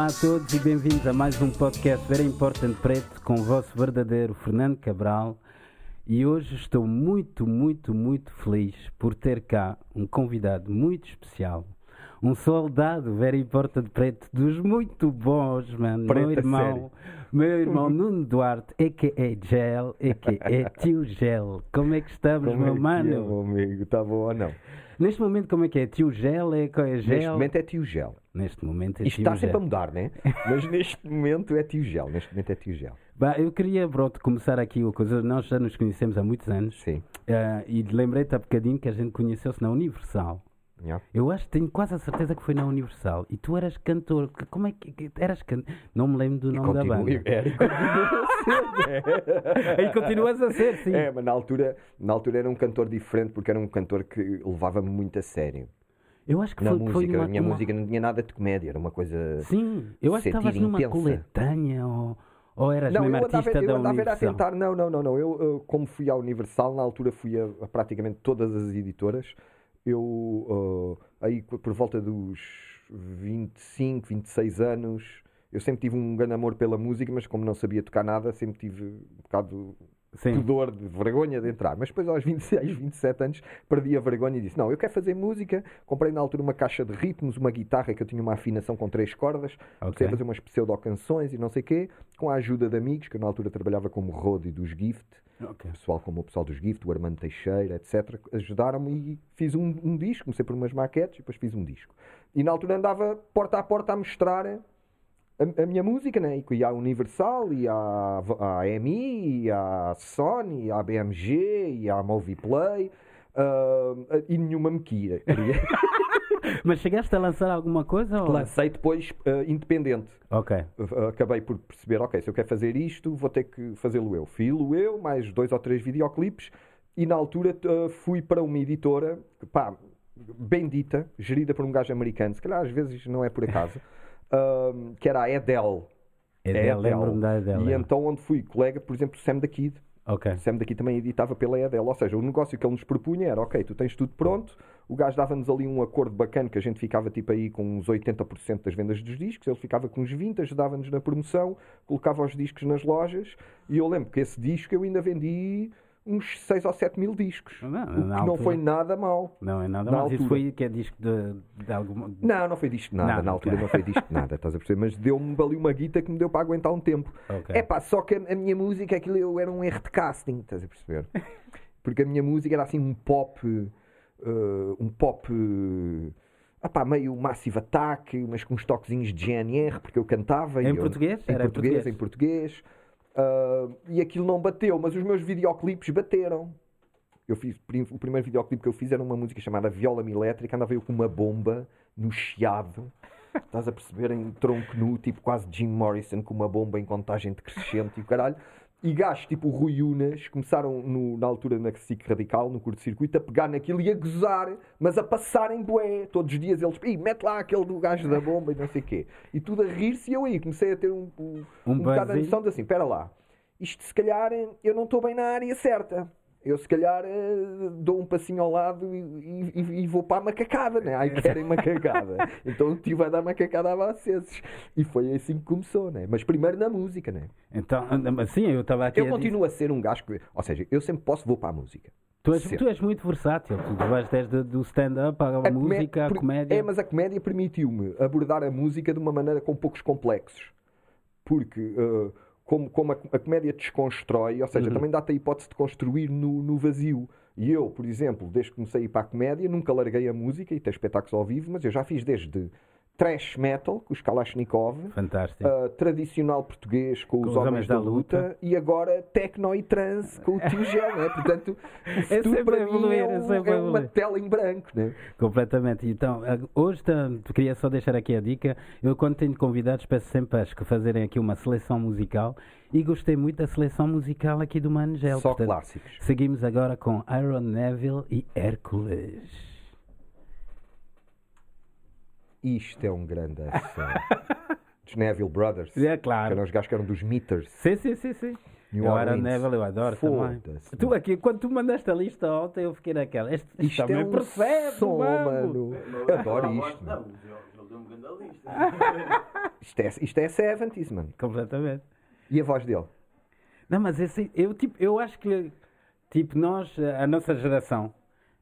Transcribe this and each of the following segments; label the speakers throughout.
Speaker 1: Olá a todos e bem-vindos a mais um podcast Very Important Preto com o vosso verdadeiro Fernando Cabral. E hoje estou muito, muito, muito feliz por ter cá um convidado muito especial. Um soldado Very Important Preto dos muito bons, mano.
Speaker 2: Preto
Speaker 1: meu irmão,
Speaker 2: sério.
Speaker 1: meu irmão Nuno Duarte, a.k.a. Gel, a.k.a. Tio Gel. Como é que estamos,
Speaker 2: Como é
Speaker 1: meu
Speaker 2: que
Speaker 1: mano?
Speaker 2: é, meu amigo? Está bom ou não?
Speaker 1: Neste momento, como é que é? Tio Gel? É, é Gel?
Speaker 2: Neste momento é tio Gel.
Speaker 1: Neste momento é
Speaker 2: Isto está
Speaker 1: Gel.
Speaker 2: sempre a mudar, né? Mas neste momento é tio Gel. Neste momento é tio Gel.
Speaker 1: Bah, eu queria, pronto, começar aqui uma coisa. Nós já nos conhecemos há muitos anos.
Speaker 2: Sim.
Speaker 1: Ah, e lembrei-te há bocadinho que a gente conheceu-se na Universal.
Speaker 2: Yeah.
Speaker 1: Eu acho, tenho quase a certeza que foi na Universal. E tu eras cantor. Como é que. que- Eras cantor? Não me lembro do
Speaker 2: E
Speaker 1: nome da banda.
Speaker 2: é, e continua a ser,
Speaker 1: E continuas a ser, sim.
Speaker 2: É, mas na altura, na altura era um cantor diferente porque era um cantor que levava-me muito a sério.
Speaker 1: Eu acho que
Speaker 2: Na
Speaker 1: foi,
Speaker 2: música.
Speaker 1: foi uma,
Speaker 2: a minha
Speaker 1: uma-
Speaker 2: música não tinha nada de comédia, era uma coisa.
Speaker 1: Sim, eu acho que estavas numa coletânea ou, ou eras
Speaker 2: Não,
Speaker 1: mesmo
Speaker 2: eu andava, eu
Speaker 1: da
Speaker 2: andava a tentar. Não, não, não, não. Eu, eu, como fui à Universal, na altura fui a, a praticamente todas as editoras. Eu, ah, aí por volta dos 25, 26 anos, eu sempre tive um grande amor pela música, mas como não sabia tocar nada, sempre tive um bocado
Speaker 1: Sim.
Speaker 2: pudor, de vergonha de entrar. Mas depois, aos 26, 27 anos, perdi a vergonha e disse: Não, eu quero fazer música. Comprei na altura uma caixa de ritmos, uma guitarra que eu tinha uma afinação com três cordas. Comecei a fazer umas pseudo-canções e não sei o quê, com a ajuda de amigos, que eu na altura trabalhava como roadie dos Gift.
Speaker 1: Ok.
Speaker 2: Pessoal como o pessoal dos Gift, o Armando Teixeira, etc. Ajudaram-me e fiz um, um disco. Comecei por umas maquetes e depois fiz um disco. E na altura andava porta a porta a mostrar a, a minha música, né? E à Universal, e à, à EMI, e à Sony, e à BMG, e à Movieplay. ah, e nenhuma me queria.
Speaker 1: Mas chegaste a lançar alguma coisa? Ou...
Speaker 2: Lancei depois ah, independente.
Speaker 1: Ok.
Speaker 2: Uh, acabei por perceber, ok, se eu quero fazer isto, vou ter que fazê-lo eu. Filo eu, mais dois ou três videoclipes, e na altura uh, fui para uma editora, pá, bendita, gerida por um gajo americano, se calhar às vezes não é por acaso, um, que era a Edel.
Speaker 1: Edel, lembro-me da Edel.
Speaker 2: E
Speaker 1: é.
Speaker 2: então onde fui colega, por exemplo, Sam da Kid.
Speaker 1: Ok.
Speaker 2: Sam daqui também editava pela Edel. Ou seja, o negócio que ele nos propunha era: ok, tu tens tudo pronto, o gajo dava-nos ali um acordo bacana que a gente ficava tipo aí com uns 80% das vendas dos discos, ele ficava com uns 20%, ajudava-nos na promoção, colocava os discos nas lojas e eu lembro que esse disco eu ainda vendi uns 6 ou 7 mil discos.
Speaker 1: Não,
Speaker 2: o que não foi nada mal.
Speaker 1: Não é nada
Speaker 2: Na
Speaker 1: mais. Isso foi que é disco de, de alguma.
Speaker 2: Não, não foi disco de nada.
Speaker 1: Nada,
Speaker 2: Na altura não foi disco de nada, estás a perceber? Mas deu-me ali uma guita que me deu para aguentar um tempo.
Speaker 1: Ok.
Speaker 2: É pá, só que a, a minha música, aquilo eu era um erro de casting, estás a perceber? Porque a minha música era assim um pop, eh, um pop, uh, meio Massive Attack, mas com uns toquezinhos de GNR, porque eu cantava.
Speaker 1: Em
Speaker 2: e eu-
Speaker 1: português?
Speaker 2: Em
Speaker 1: Era em
Speaker 2: português,
Speaker 1: português?
Speaker 2: em português. Ah, e aquilo não bateu, mas os meus videoclipes bateram. Eu fiz, o primeiro videoclipe que eu fiz era uma música chamada Viola-me Elétrica, andava eu com uma bomba no chiado. Estás a perceber em tronco nu, tipo quase Jim Morrison com uma bomba em contagem decrescente e o caralho. E gajos tipo o Rui Unas começaram no- na altura na SIC Radical, no curto-circuito, a pegar naquilo e a gozar, mas a passarem bué. Todos os dias eles, Ih, mete lá aquele do gajo da bomba e não sei o quê. E tudo a rir-se e eu aí comecei a ter um, um,
Speaker 1: Um
Speaker 2: um bocado a noção de assim, espera lá, isto se calhar eu não estou bem na área certa. Eu se calhar eh, dou um passinho ao lado e, e- e vou para a macacada, né? Ai, querem macacada. então estive a dar macacada a vocês. E foi assim que começou, né? Mas primeiro na música, né?
Speaker 1: Então, mas sim, eu estava aqui.
Speaker 2: Eu
Speaker 1: a dizer-
Speaker 2: continuo a ser um gajo que. Ou seja, eu sempre posso, vou para a música.
Speaker 1: Tu és, tu és muito versátil. Tu vais desde do stand-up à
Speaker 2: A
Speaker 1: música, à comédia.
Speaker 2: É, mas a comédia permitiu-me abordar a música de uma maneira com poucos complexos. Porque, uh, como, como a, a comédia desconstrói, ou seja,
Speaker 1: Uhum.
Speaker 2: também dá-te a hipótese de construir no, no vazio. E eu, por exemplo, desde que comecei a ir para a comédia, nunca larguei a música e ter espetáculos ao vivo, mas eu já fiz desde thrash metal com os Kalashnikov,
Speaker 1: Fantástico.
Speaker 2: uh, tradicional português com os, Homens, da, luta, e agora techno e trance com o Tio Gel, né? Portanto, o futuro
Speaker 1: sempre
Speaker 2: para
Speaker 1: evoluir,
Speaker 2: é,
Speaker 1: é
Speaker 2: um-
Speaker 1: a
Speaker 2: é uma tela em branco, né?
Speaker 1: Completamente. Então, a- hoje queria só deixar aqui a dica. Eu, quando tenho convidados, peço sempre às que fazerem aqui uma seleção musical e gostei muito da seleção musical aqui do Mangel.
Speaker 2: Só clássicos.
Speaker 1: Seguimos agora com Iron Neville e Hércules.
Speaker 2: Isto é um grande som. Dos Neville Brothers.
Speaker 1: É
Speaker 2: Que
Speaker 1: claro.
Speaker 2: eram os gajos que eram dos Meters.
Speaker 1: Sim, sim, sim, sim.
Speaker 2: New
Speaker 1: eu Iron
Speaker 2: Orleans.
Speaker 1: Neville, eu adoro também. Tu aqui, quando tu mandaste a lista ontem, eu fiquei naquela. Este, este
Speaker 2: Isto é um
Speaker 1: percebe,
Speaker 2: som,
Speaker 1: mano.
Speaker 2: mano. Eu adoro isto. mano. Isto é, isto é 70s, mano.
Speaker 1: Completamente.
Speaker 2: E a voz dele?
Speaker 1: Não, mas esse, eu, tipo, eu acho que, tipo, nós, a nossa geração,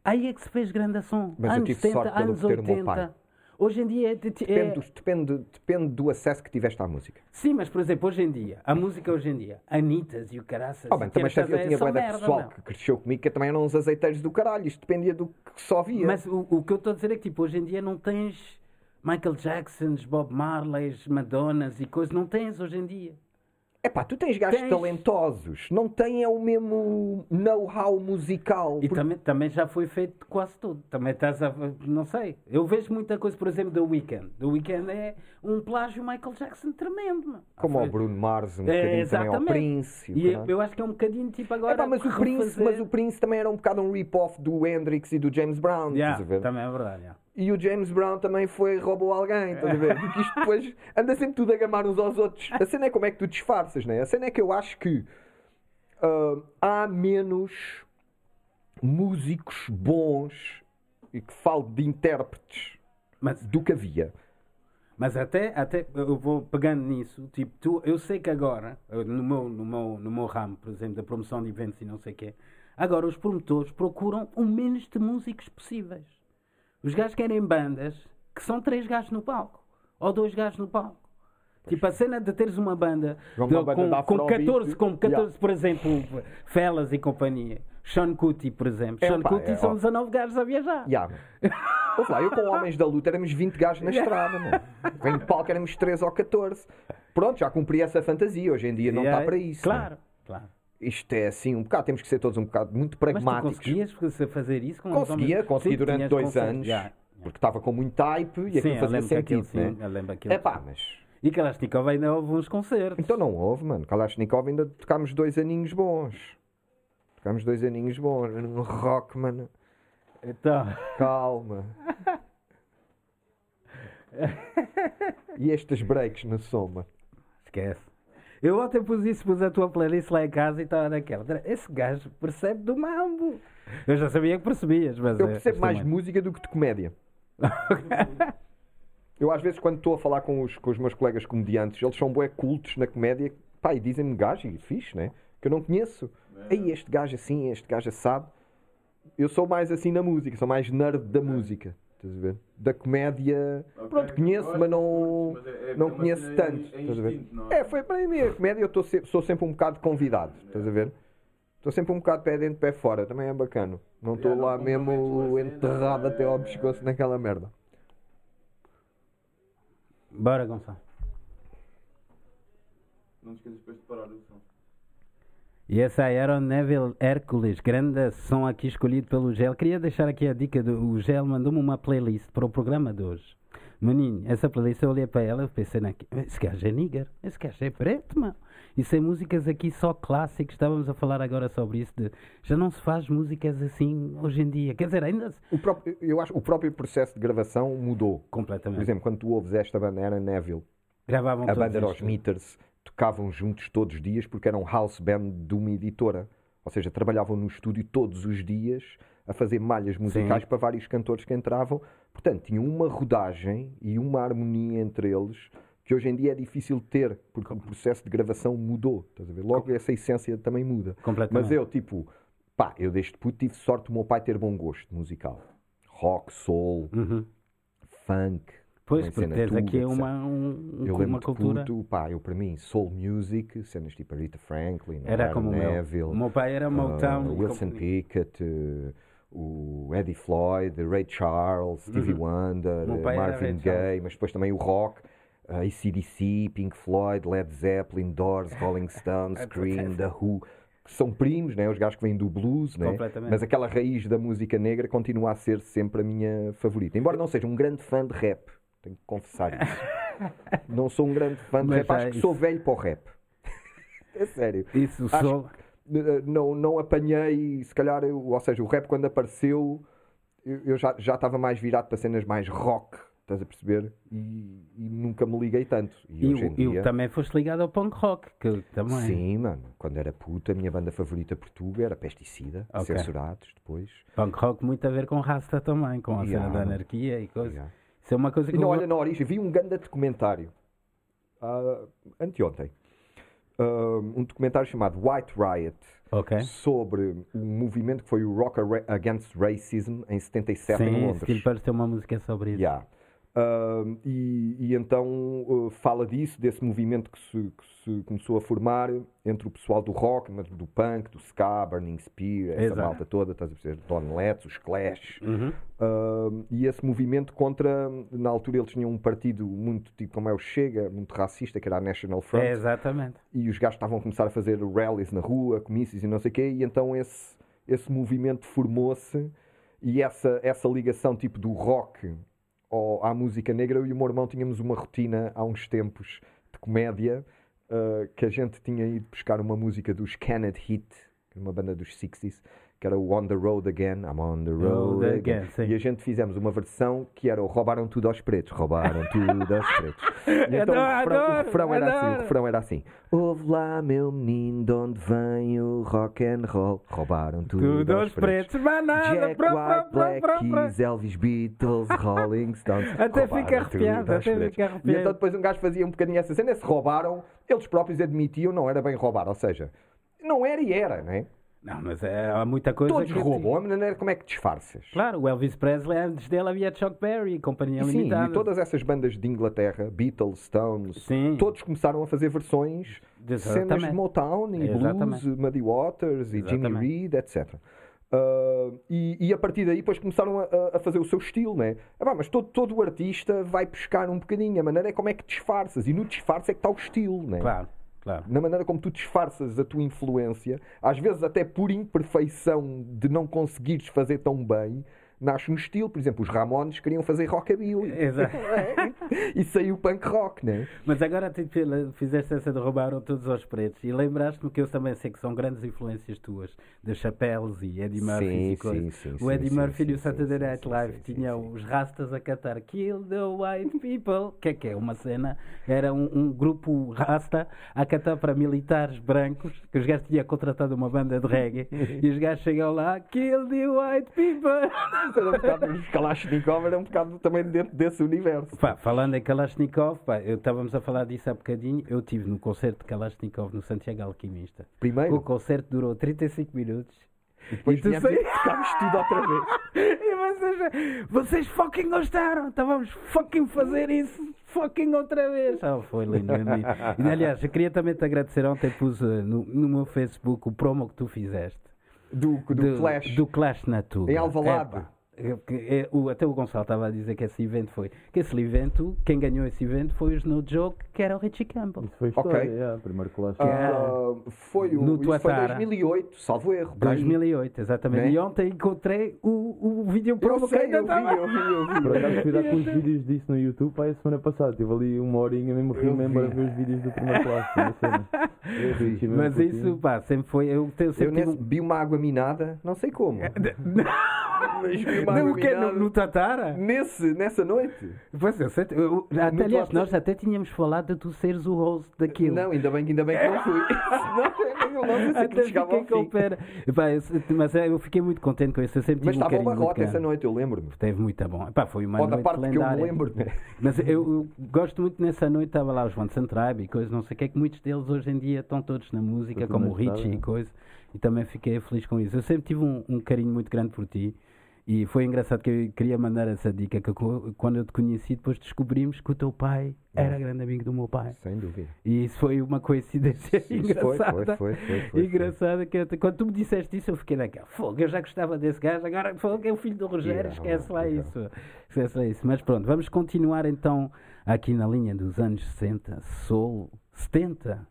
Speaker 1: aí é que se fez grande som.
Speaker 2: Mas eu
Speaker 1: anos
Speaker 2: tive
Speaker 1: 70,
Speaker 2: sorte
Speaker 1: anos
Speaker 2: ter o meu
Speaker 1: 80. Hoje em dia é, é-
Speaker 2: Depende, depende, depende do acesso que tiveste à música.
Speaker 1: Sim, mas por exemplo, hoje em dia, a música hoje em dia, Anitas e o caraças.
Speaker 2: Oh, bem, também
Speaker 1: quero
Speaker 2: eu tinha
Speaker 1: merda,
Speaker 2: pessoal
Speaker 1: meu.
Speaker 2: que cresceu comigo que também eram uns azeiteiros do caralho. Isto dependia do que só via.
Speaker 1: Mas o, o que eu estou a dizer é que tipo, hoje em dia não tens Michael Jacksons, Bob Marleys, Madonnas e coisas, não tens hoje em dia.
Speaker 2: Epá, tu tens gajos
Speaker 1: Tens.
Speaker 2: talentosos. Não têm é o mesmo know-how musical.
Speaker 1: E
Speaker 2: Porque-
Speaker 1: também, também já foi feito quase tudo. Também estás a. Não sei. Eu vejo muita coisa, por exemplo, do Weekend. Do Weekend é um plágio Michael Jackson tremendo, mano.
Speaker 2: Como
Speaker 1: Foi-
Speaker 2: ao Bruno Mars, um
Speaker 1: É,
Speaker 2: bocadinho também ao. Prince.
Speaker 1: E eu,
Speaker 2: caralho.
Speaker 1: eu acho que é um bocadinho tipo agora.
Speaker 2: Epá, mas, o Prince,
Speaker 1: refazer-
Speaker 2: mas o Prince também era um bocado um rip-off do Hendrix e do James Brown. Estás a ver?
Speaker 1: também é verdade. yeah.
Speaker 2: E o James Brown também foi roubou alguém, estás a ver? Porque isto depois anda sempre tudo a gamar uns aos outros. A cena é como é que tu disfarças, né? A cena é que eu acho que ah, há menos músicos bons e que falo de intérpretes
Speaker 1: Mas,
Speaker 2: do que havia.
Speaker 1: mas até, até eu vou pegando nisso. Tipo, tu, eu sei que agora, no meu, no, meu, no meu ramo, por exemplo, da promoção de eventos e não sei o quê, agora os promotores procuram o menos de músicos possíveis. Os gajos querem bandas que são três gajos no palco. Ou dois gajos no palco. Tipo, a cena de teres uma banda,
Speaker 2: Uma
Speaker 1: de-
Speaker 2: banda
Speaker 1: com, com
Speaker 2: Afrobeat,
Speaker 1: 14, com 14
Speaker 2: yeah.
Speaker 1: por exemplo, Felas e companhia. Sean Kuti, por exemplo.
Speaker 2: É,
Speaker 1: Sean
Speaker 2: pá,
Speaker 1: Kuti
Speaker 2: é,
Speaker 1: são
Speaker 2: ó.
Speaker 1: 19 gajos a viajar.
Speaker 2: Mano. Ouve lá, eu com Homens da Luta éramos 20 gajos na estrada, mano. Vem de palco éramos 13 ou 14. Pronto, já cumpri essa fantasia. Hoje em dia não está
Speaker 1: Yeah,
Speaker 2: para isso. né?
Speaker 1: Claro, claro.
Speaker 2: Isto é assim, um bocado, temos que ser todos um bocado muito
Speaker 1: Mas
Speaker 2: pragmáticos.
Speaker 1: conseguias fazer isso com
Speaker 2: Conseguia, consegui
Speaker 1: Sim,
Speaker 2: durante dois anos,
Speaker 1: Yeah, yeah.
Speaker 2: porque estava com muito hype e
Speaker 1: Sim,
Speaker 2: aquilo fazia
Speaker 1: aquilo,
Speaker 2: sentido,
Speaker 1: sim,
Speaker 2: né?
Speaker 1: eu lembro aquilo.
Speaker 2: É pá, mas...
Speaker 1: E Kalashnikov ainda houve uns concertos.
Speaker 2: Então não houve, mano. Kalashnikov ainda tocámos dois aninhos bons. Tocámos dois aninhos bons. No rock, mano.
Speaker 1: Então,
Speaker 2: Calma. E estes breaks no som, mano.
Speaker 1: esquece. Eu ontem pus isso, pus a tua playlist lá em casa e estava naquela. Esse gajo percebe do mambo. Eu já sabia que percebias, mas.
Speaker 2: Eu
Speaker 1: é,
Speaker 2: percebo mais de
Speaker 1: também.
Speaker 2: música do que de comédia. Eu às vezes quando estou a falar com os, com os meus colegas comediantes, eles são bué cultos na comédia, pá, e dizem-me gajo, e fixe, né? Que eu não conheço. Ei, este gajo assim, este gajo assado. Eu sou mais assim na música, sou mais nerd da música. Estás a ver? Da comédia, pronto, conheço, mas não, não conheço tanto. Estás a ver? É, foi para mim a comédia, eu estou se- sou sempre um bocado convidado. Estás a ver? Estou sempre um bocado pé dentro, pé fora, também é bacana. Não estou lá
Speaker 3: não
Speaker 2: mesmo enterrado até ao
Speaker 3: é-
Speaker 2: pescoço naquela merda.
Speaker 1: Bora, Gonçalo.
Speaker 3: Não te esqueças depois de parar o som.
Speaker 1: E essa Neville Hércules, grande som aqui escolhido pelo Gel. Queria deixar aqui a dica do o Gel mandou-me uma playlist para o programa de hoje. Menino, essa playlist eu olhei para ela e pensei naqui, esse gajo é nigger, esse gajo é preto, mano. Isso é músicas aqui só clássicos, estávamos a falar agora sobre isso, de já não se faz músicas assim hoje em dia. Quer dizer, ainda se-
Speaker 2: O próprio, eu acho que o próprio processo de gravação mudou. Por
Speaker 1: completamente.
Speaker 2: exemplo, quando tu ouves esta banda, era Neville,
Speaker 1: Gravavam
Speaker 2: a banda era os. Meters, tocavam juntos todos os dias porque eram house band de uma editora. Ou seja, trabalhavam no estúdio todos os dias a fazer malhas musicais para vários cantores que entravam. Portanto, tinham uma rodagem e uma harmonia entre eles que hoje em dia é difícil ter, porque o processo de gravação mudou. Estás a ver? Logo essa essência também muda.
Speaker 1: Completamente.
Speaker 2: Mas eu, tipo, pá, eu desde puto tive sorte do meu pai ter bom gosto musical. Rock, soul,
Speaker 1: Uhum.
Speaker 2: funk.
Speaker 1: Pois, porque tens aqui uma, um,
Speaker 2: Eu
Speaker 1: uma cultura.
Speaker 2: puto, pá, eu para mim, soul music, cenas tipo Rita Franklin,
Speaker 1: Era
Speaker 2: Aaron
Speaker 1: como meu.
Speaker 2: Neville,
Speaker 1: O meu pai era Motown.
Speaker 2: uh, Wilson. Pickett, uh, o Eddie Floyd, Ray Charles, Stevie Wonder,
Speaker 1: Meu
Speaker 2: eh, Marvin Gaye, mas depois também o rock, eh, ACDC, Pink Floyd, Led Zeppelin, Doors, Rolling Stones, Cream, The Who, que são primos, né? os gajos que vêm do blues, né? Mas aquela raiz da música negra continua a ser sempre a minha favorita. Embora não seja um grande fã de rap, tenho que confessar isso. não sou um grande fã de
Speaker 1: Mas
Speaker 2: rap, acho que
Speaker 1: isso-
Speaker 2: sou velho para o rap. é sério.
Speaker 1: Isso
Speaker 2: Acho
Speaker 1: só.
Speaker 2: Eh, não, não apanhei, se calhar, eu- ou seja, o rap quando apareceu, eu, eu já já estava mais virado para cenas mais rock, estás a perceber? E, e nunca me liguei tanto. E,
Speaker 1: E, e também foste ligado ao punk rock, que também.
Speaker 2: sim, mano, quando era puta, a minha banda favorita portuguesa era Pesticida,
Speaker 1: Ok.
Speaker 2: censurados depois.
Speaker 1: Punk rock muito a ver com Rasta também, com a cena
Speaker 2: Yeah.
Speaker 1: da anarquia e coisa.
Speaker 2: Yeah.
Speaker 1: Isso é uma coisa que
Speaker 2: E não,
Speaker 1: eu-
Speaker 2: olha, na origem, vi um grande documentário, ah, anteontem, Ah, um documentário chamado White Riot,
Speaker 1: Ok.
Speaker 2: sobre um movimento que foi o Rock Against Racism em 77 em
Speaker 1: Sim,
Speaker 2: Londres.
Speaker 1: Steel Pulse tem uma música sobre isso.
Speaker 2: Yeah. Um, e, e então uh, fala disso, desse movimento que se, que se começou a formar entre o pessoal do rock, mas do punk, do ska, Burning Spear, essa
Speaker 1: Exato.
Speaker 2: malta toda, estás a perceber? Don Letts, os Clash.
Speaker 1: Uhum.
Speaker 2: Um, e esse movimento contra, na altura eles tinham um partido muito tipo como é o Chega, muito racista, que era a National Front
Speaker 1: É, exatamente.
Speaker 2: e os gajos estavam a começar a fazer rallies na rua, comícios e não sei o quê, e então esse, esse movimento formou-se e essa, essa ligação tipo do rock ao- à música negra, eu e o meu irmão tínhamos uma rotina há uns tempos de comédia uh, que a gente tinha ido buscar uma música dos Kenneth Heat, uma banda dos 60s, que era o On the Road Again, I'm on the road
Speaker 1: Road
Speaker 2: again.
Speaker 1: Again.
Speaker 2: E a gente fizemos uma versão que era o Roubaram tudo aos pretos, roubaram tudo aos pretos. E então o
Speaker 1: Adoro,
Speaker 2: refrão, o refrão era assim, o refrão era assim: Ouve lá, meu menino, de onde vem o rock and roll? Roubaram tudo,
Speaker 1: Tudo
Speaker 2: aos
Speaker 1: pretos, nada.
Speaker 2: Jack
Speaker 1: pró,
Speaker 2: White,
Speaker 1: pró,
Speaker 2: Black
Speaker 1: pró, pró.
Speaker 2: Keys, Elvis Beatles, Rolling Stones.
Speaker 1: Até fica arrepiado, até
Speaker 2: pretos.
Speaker 1: fica
Speaker 2: E
Speaker 1: arrepiado.
Speaker 2: então depois um gajo fazia um bocadinho essa cena, se roubaram, eles próprios admitiam, não era bem roubar, ou seja, não era e era, não é?
Speaker 1: Não, mas é, há muita coisa
Speaker 2: Todos
Speaker 1: que...
Speaker 2: roubam, a maneira como é que disfarças.
Speaker 1: Claro, o Elvis Presley, antes dele havia Chuck Berry, Companhia
Speaker 2: E sim,
Speaker 1: Limitada.
Speaker 2: e todas essas bandas de Inglaterra, Beatles, Stones,
Speaker 1: Sim.
Speaker 2: todos começaram a fazer versões de cenas de. Motown e
Speaker 1: Exatamente.
Speaker 2: blues, Muddy Waters e Jimmy
Speaker 1: Exatamente.
Speaker 2: Reed, etc. Ah, e, e a partir daí depois começaram a, a- a fazer o seu estilo, né? Ah, pá, mas todo, todo o artista vai pescar um bocadinho, a maneira é como é que disfarças, e no disfarce é que está o estilo, né?
Speaker 1: Claro, claro.
Speaker 2: na maneira como tu disfarças a tua influência, às vezes até por imperfeição de não conseguires fazer tão bem, nasce um estilo. Por exemplo, os Ramones queriam fazer rockabilly.
Speaker 1: Exato.
Speaker 2: e saiu punk rock, né?
Speaker 1: Mas agora tipo, fizeste essa de roubaram todos aos pretos e lembraste-me que eu também sei que são grandes influências tuas, de Chapéus e Eddie Murphy
Speaker 2: Sim,
Speaker 1: e
Speaker 2: sim, sim,
Speaker 1: o Eddie Murphy e o Saturday Night Live tinham os rastas a cantar Kill the White People, que é que é uma cena, era um, um grupo rasta a cantar para militares brancos, que os gajos tinham contratado uma banda de reggae e os gajos chegam lá, Kill the White People.
Speaker 2: Era um bocado, os Kalashnikov era um bocado também dentro desse universo.
Speaker 1: Pá, falando em Kalashnikov, pá, eu estávamos a falar disso há bocadinho. Eu estive no concerto de Kalashnikov no Santiago Alquimista. O
Speaker 2: Primeiro,
Speaker 1: concerto durou 35 minutos.
Speaker 2: depois
Speaker 1: e tu sei-
Speaker 2: tocámos tudo outra vez.
Speaker 1: E vocês, vocês fucking gostaram. Estávamos fucking fazer isso fucking outra vez. Oh, foi lindo. E, aliás, eu queria também te agradecer. Ontem pus eh, no, no meu Facebook o promo que tu fizeste.
Speaker 2: Do, do, Clash.
Speaker 1: Do Clash na Tuga.
Speaker 2: Em Alvalade.
Speaker 1: É que é- o- até o Gonçalo estava a dizer que esse evento foi. Que esse evento, quem ganhou esse evento foi os No Joke, que era o Richie Campbell.
Speaker 4: Isso foi história,
Speaker 2: Ok.
Speaker 4: yeah, primeiro classe.
Speaker 2: Ah, foi o
Speaker 1: No
Speaker 2: isso foi
Speaker 1: Tuatara.
Speaker 2: 2008, salvo erro. para aí.
Speaker 1: 2008, exatamente.
Speaker 2: Né?
Speaker 1: E ontem encontrei o, o vídeo
Speaker 2: Eu
Speaker 1: promo que ainda estava.
Speaker 2: eu vi, eu vi.
Speaker 4: Por acaso fui dar com os vídeos disso no YouTube pá, a semana passada. Tive ali uma horinha mesmo
Speaker 2: Eu
Speaker 4: remember a ver os vídeos do primeiro.
Speaker 2: Eu vi.
Speaker 4: Mesmo
Speaker 1: Mas
Speaker 4: curtindo.
Speaker 1: isso, pá, sempre foi. Eu, tenho
Speaker 2: Eu
Speaker 1: sempre tive
Speaker 2: nesse, vi uma água minada, não sei como. Mas vi uma
Speaker 1: um...
Speaker 2: água
Speaker 1: No, que, no, Tatara?
Speaker 2: nesse, nessa noite.
Speaker 1: Pois eu sei. eu- até, aliás, nós até tínhamos falado de tu seres o host daquilo.
Speaker 2: Não, ainda bem, ainda bem que não fui. não, eu não sei se
Speaker 1: Até fiquei com pera. Mas é, eu fiquei muito contente com isso. Eu sempre
Speaker 2: Mas
Speaker 1: tive um
Speaker 2: estava o
Speaker 1: carinho muito grande.
Speaker 2: essa noite, eu lembro-me.
Speaker 1: Teve muito bom. Pá, foi uma
Speaker 2: Ou da
Speaker 1: noite
Speaker 2: parte que eu me
Speaker 1: lendária.
Speaker 2: lembro, né?
Speaker 1: Mas eu, eu gosto muito nessa noite, estava lá os One Tribe e coisas, não sei o que, é que muitos deles hoje em dia estão todos na música, como o Richie e coisa, e também fiquei feliz com isso. Eu sempre tive um, um carinho muito grande por ti E foi engraçado que eu queria mandar essa dica que quando eu te conheci, depois descobrimos que o teu pai era grande amigo do meu pai.
Speaker 2: Sem dúvida.
Speaker 1: E isso foi uma coincidência
Speaker 2: Isso foi,
Speaker 1: engraçada.
Speaker 2: foi, foi, foi, foi,
Speaker 1: engraçada que te- quando tu me disseste isso, eu fiquei naquela. Fogo, eu já gostava desse gajo, agora fogo, é o filho do Rogério,
Speaker 2: Yeah,
Speaker 1: esquece lá isso. Esquece lá isso. Mas pronto, vamos continuar então aqui na linha dos anos 60, Soul, 70,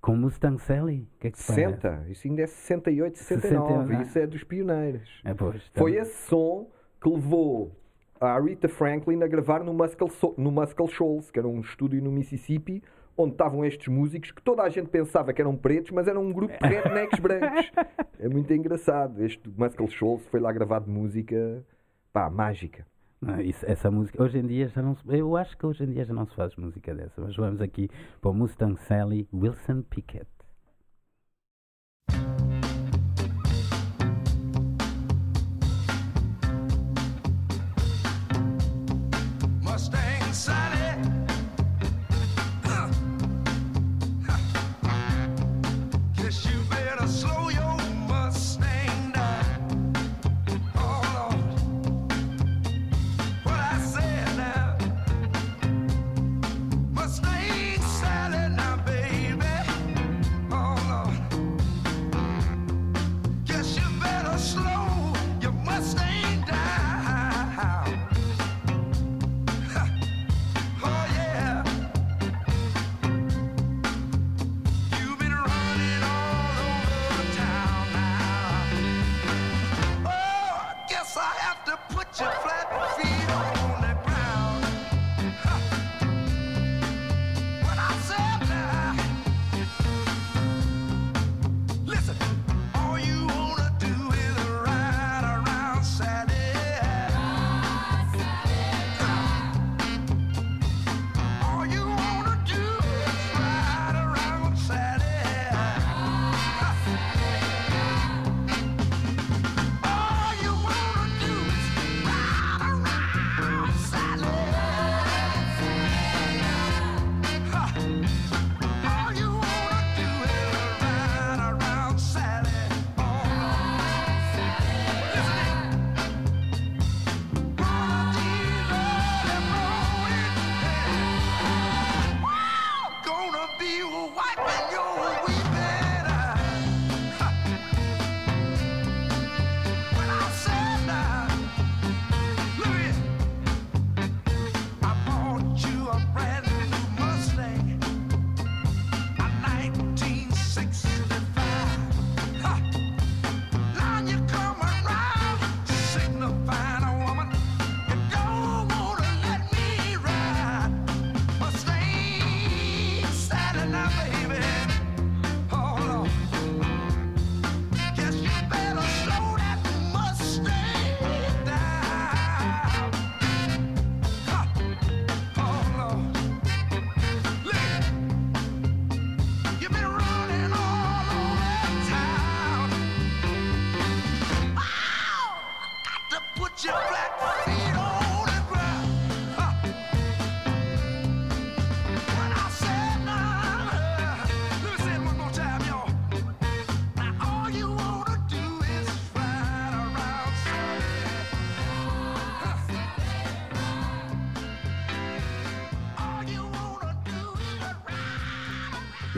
Speaker 1: com Mustang Sally. Que é que te parece?
Speaker 2: 60, isso ainda é 68, 69.
Speaker 1: 69.
Speaker 2: Isso é dos pioneiros.
Speaker 1: É, pois,
Speaker 2: Foi
Speaker 1: também.
Speaker 2: esse som que levou a Rita Franklin a gravar no Muscle, no Muscle Shoals, que era um estúdio no Mississippi, onde estavam estes músicos que toda a gente pensava que eram pretos, mas eram um grupo de rednecks brancos. É muito engraçado. Este Muscle Shoals foi lá gravar de música pá, mágica.
Speaker 1: Não, isso- essa música, hoje em dia já não se, eu acho que hoje em dia já não se faz música dessa, mas vamos aqui para o Mustang Sally, Wilson Pickett.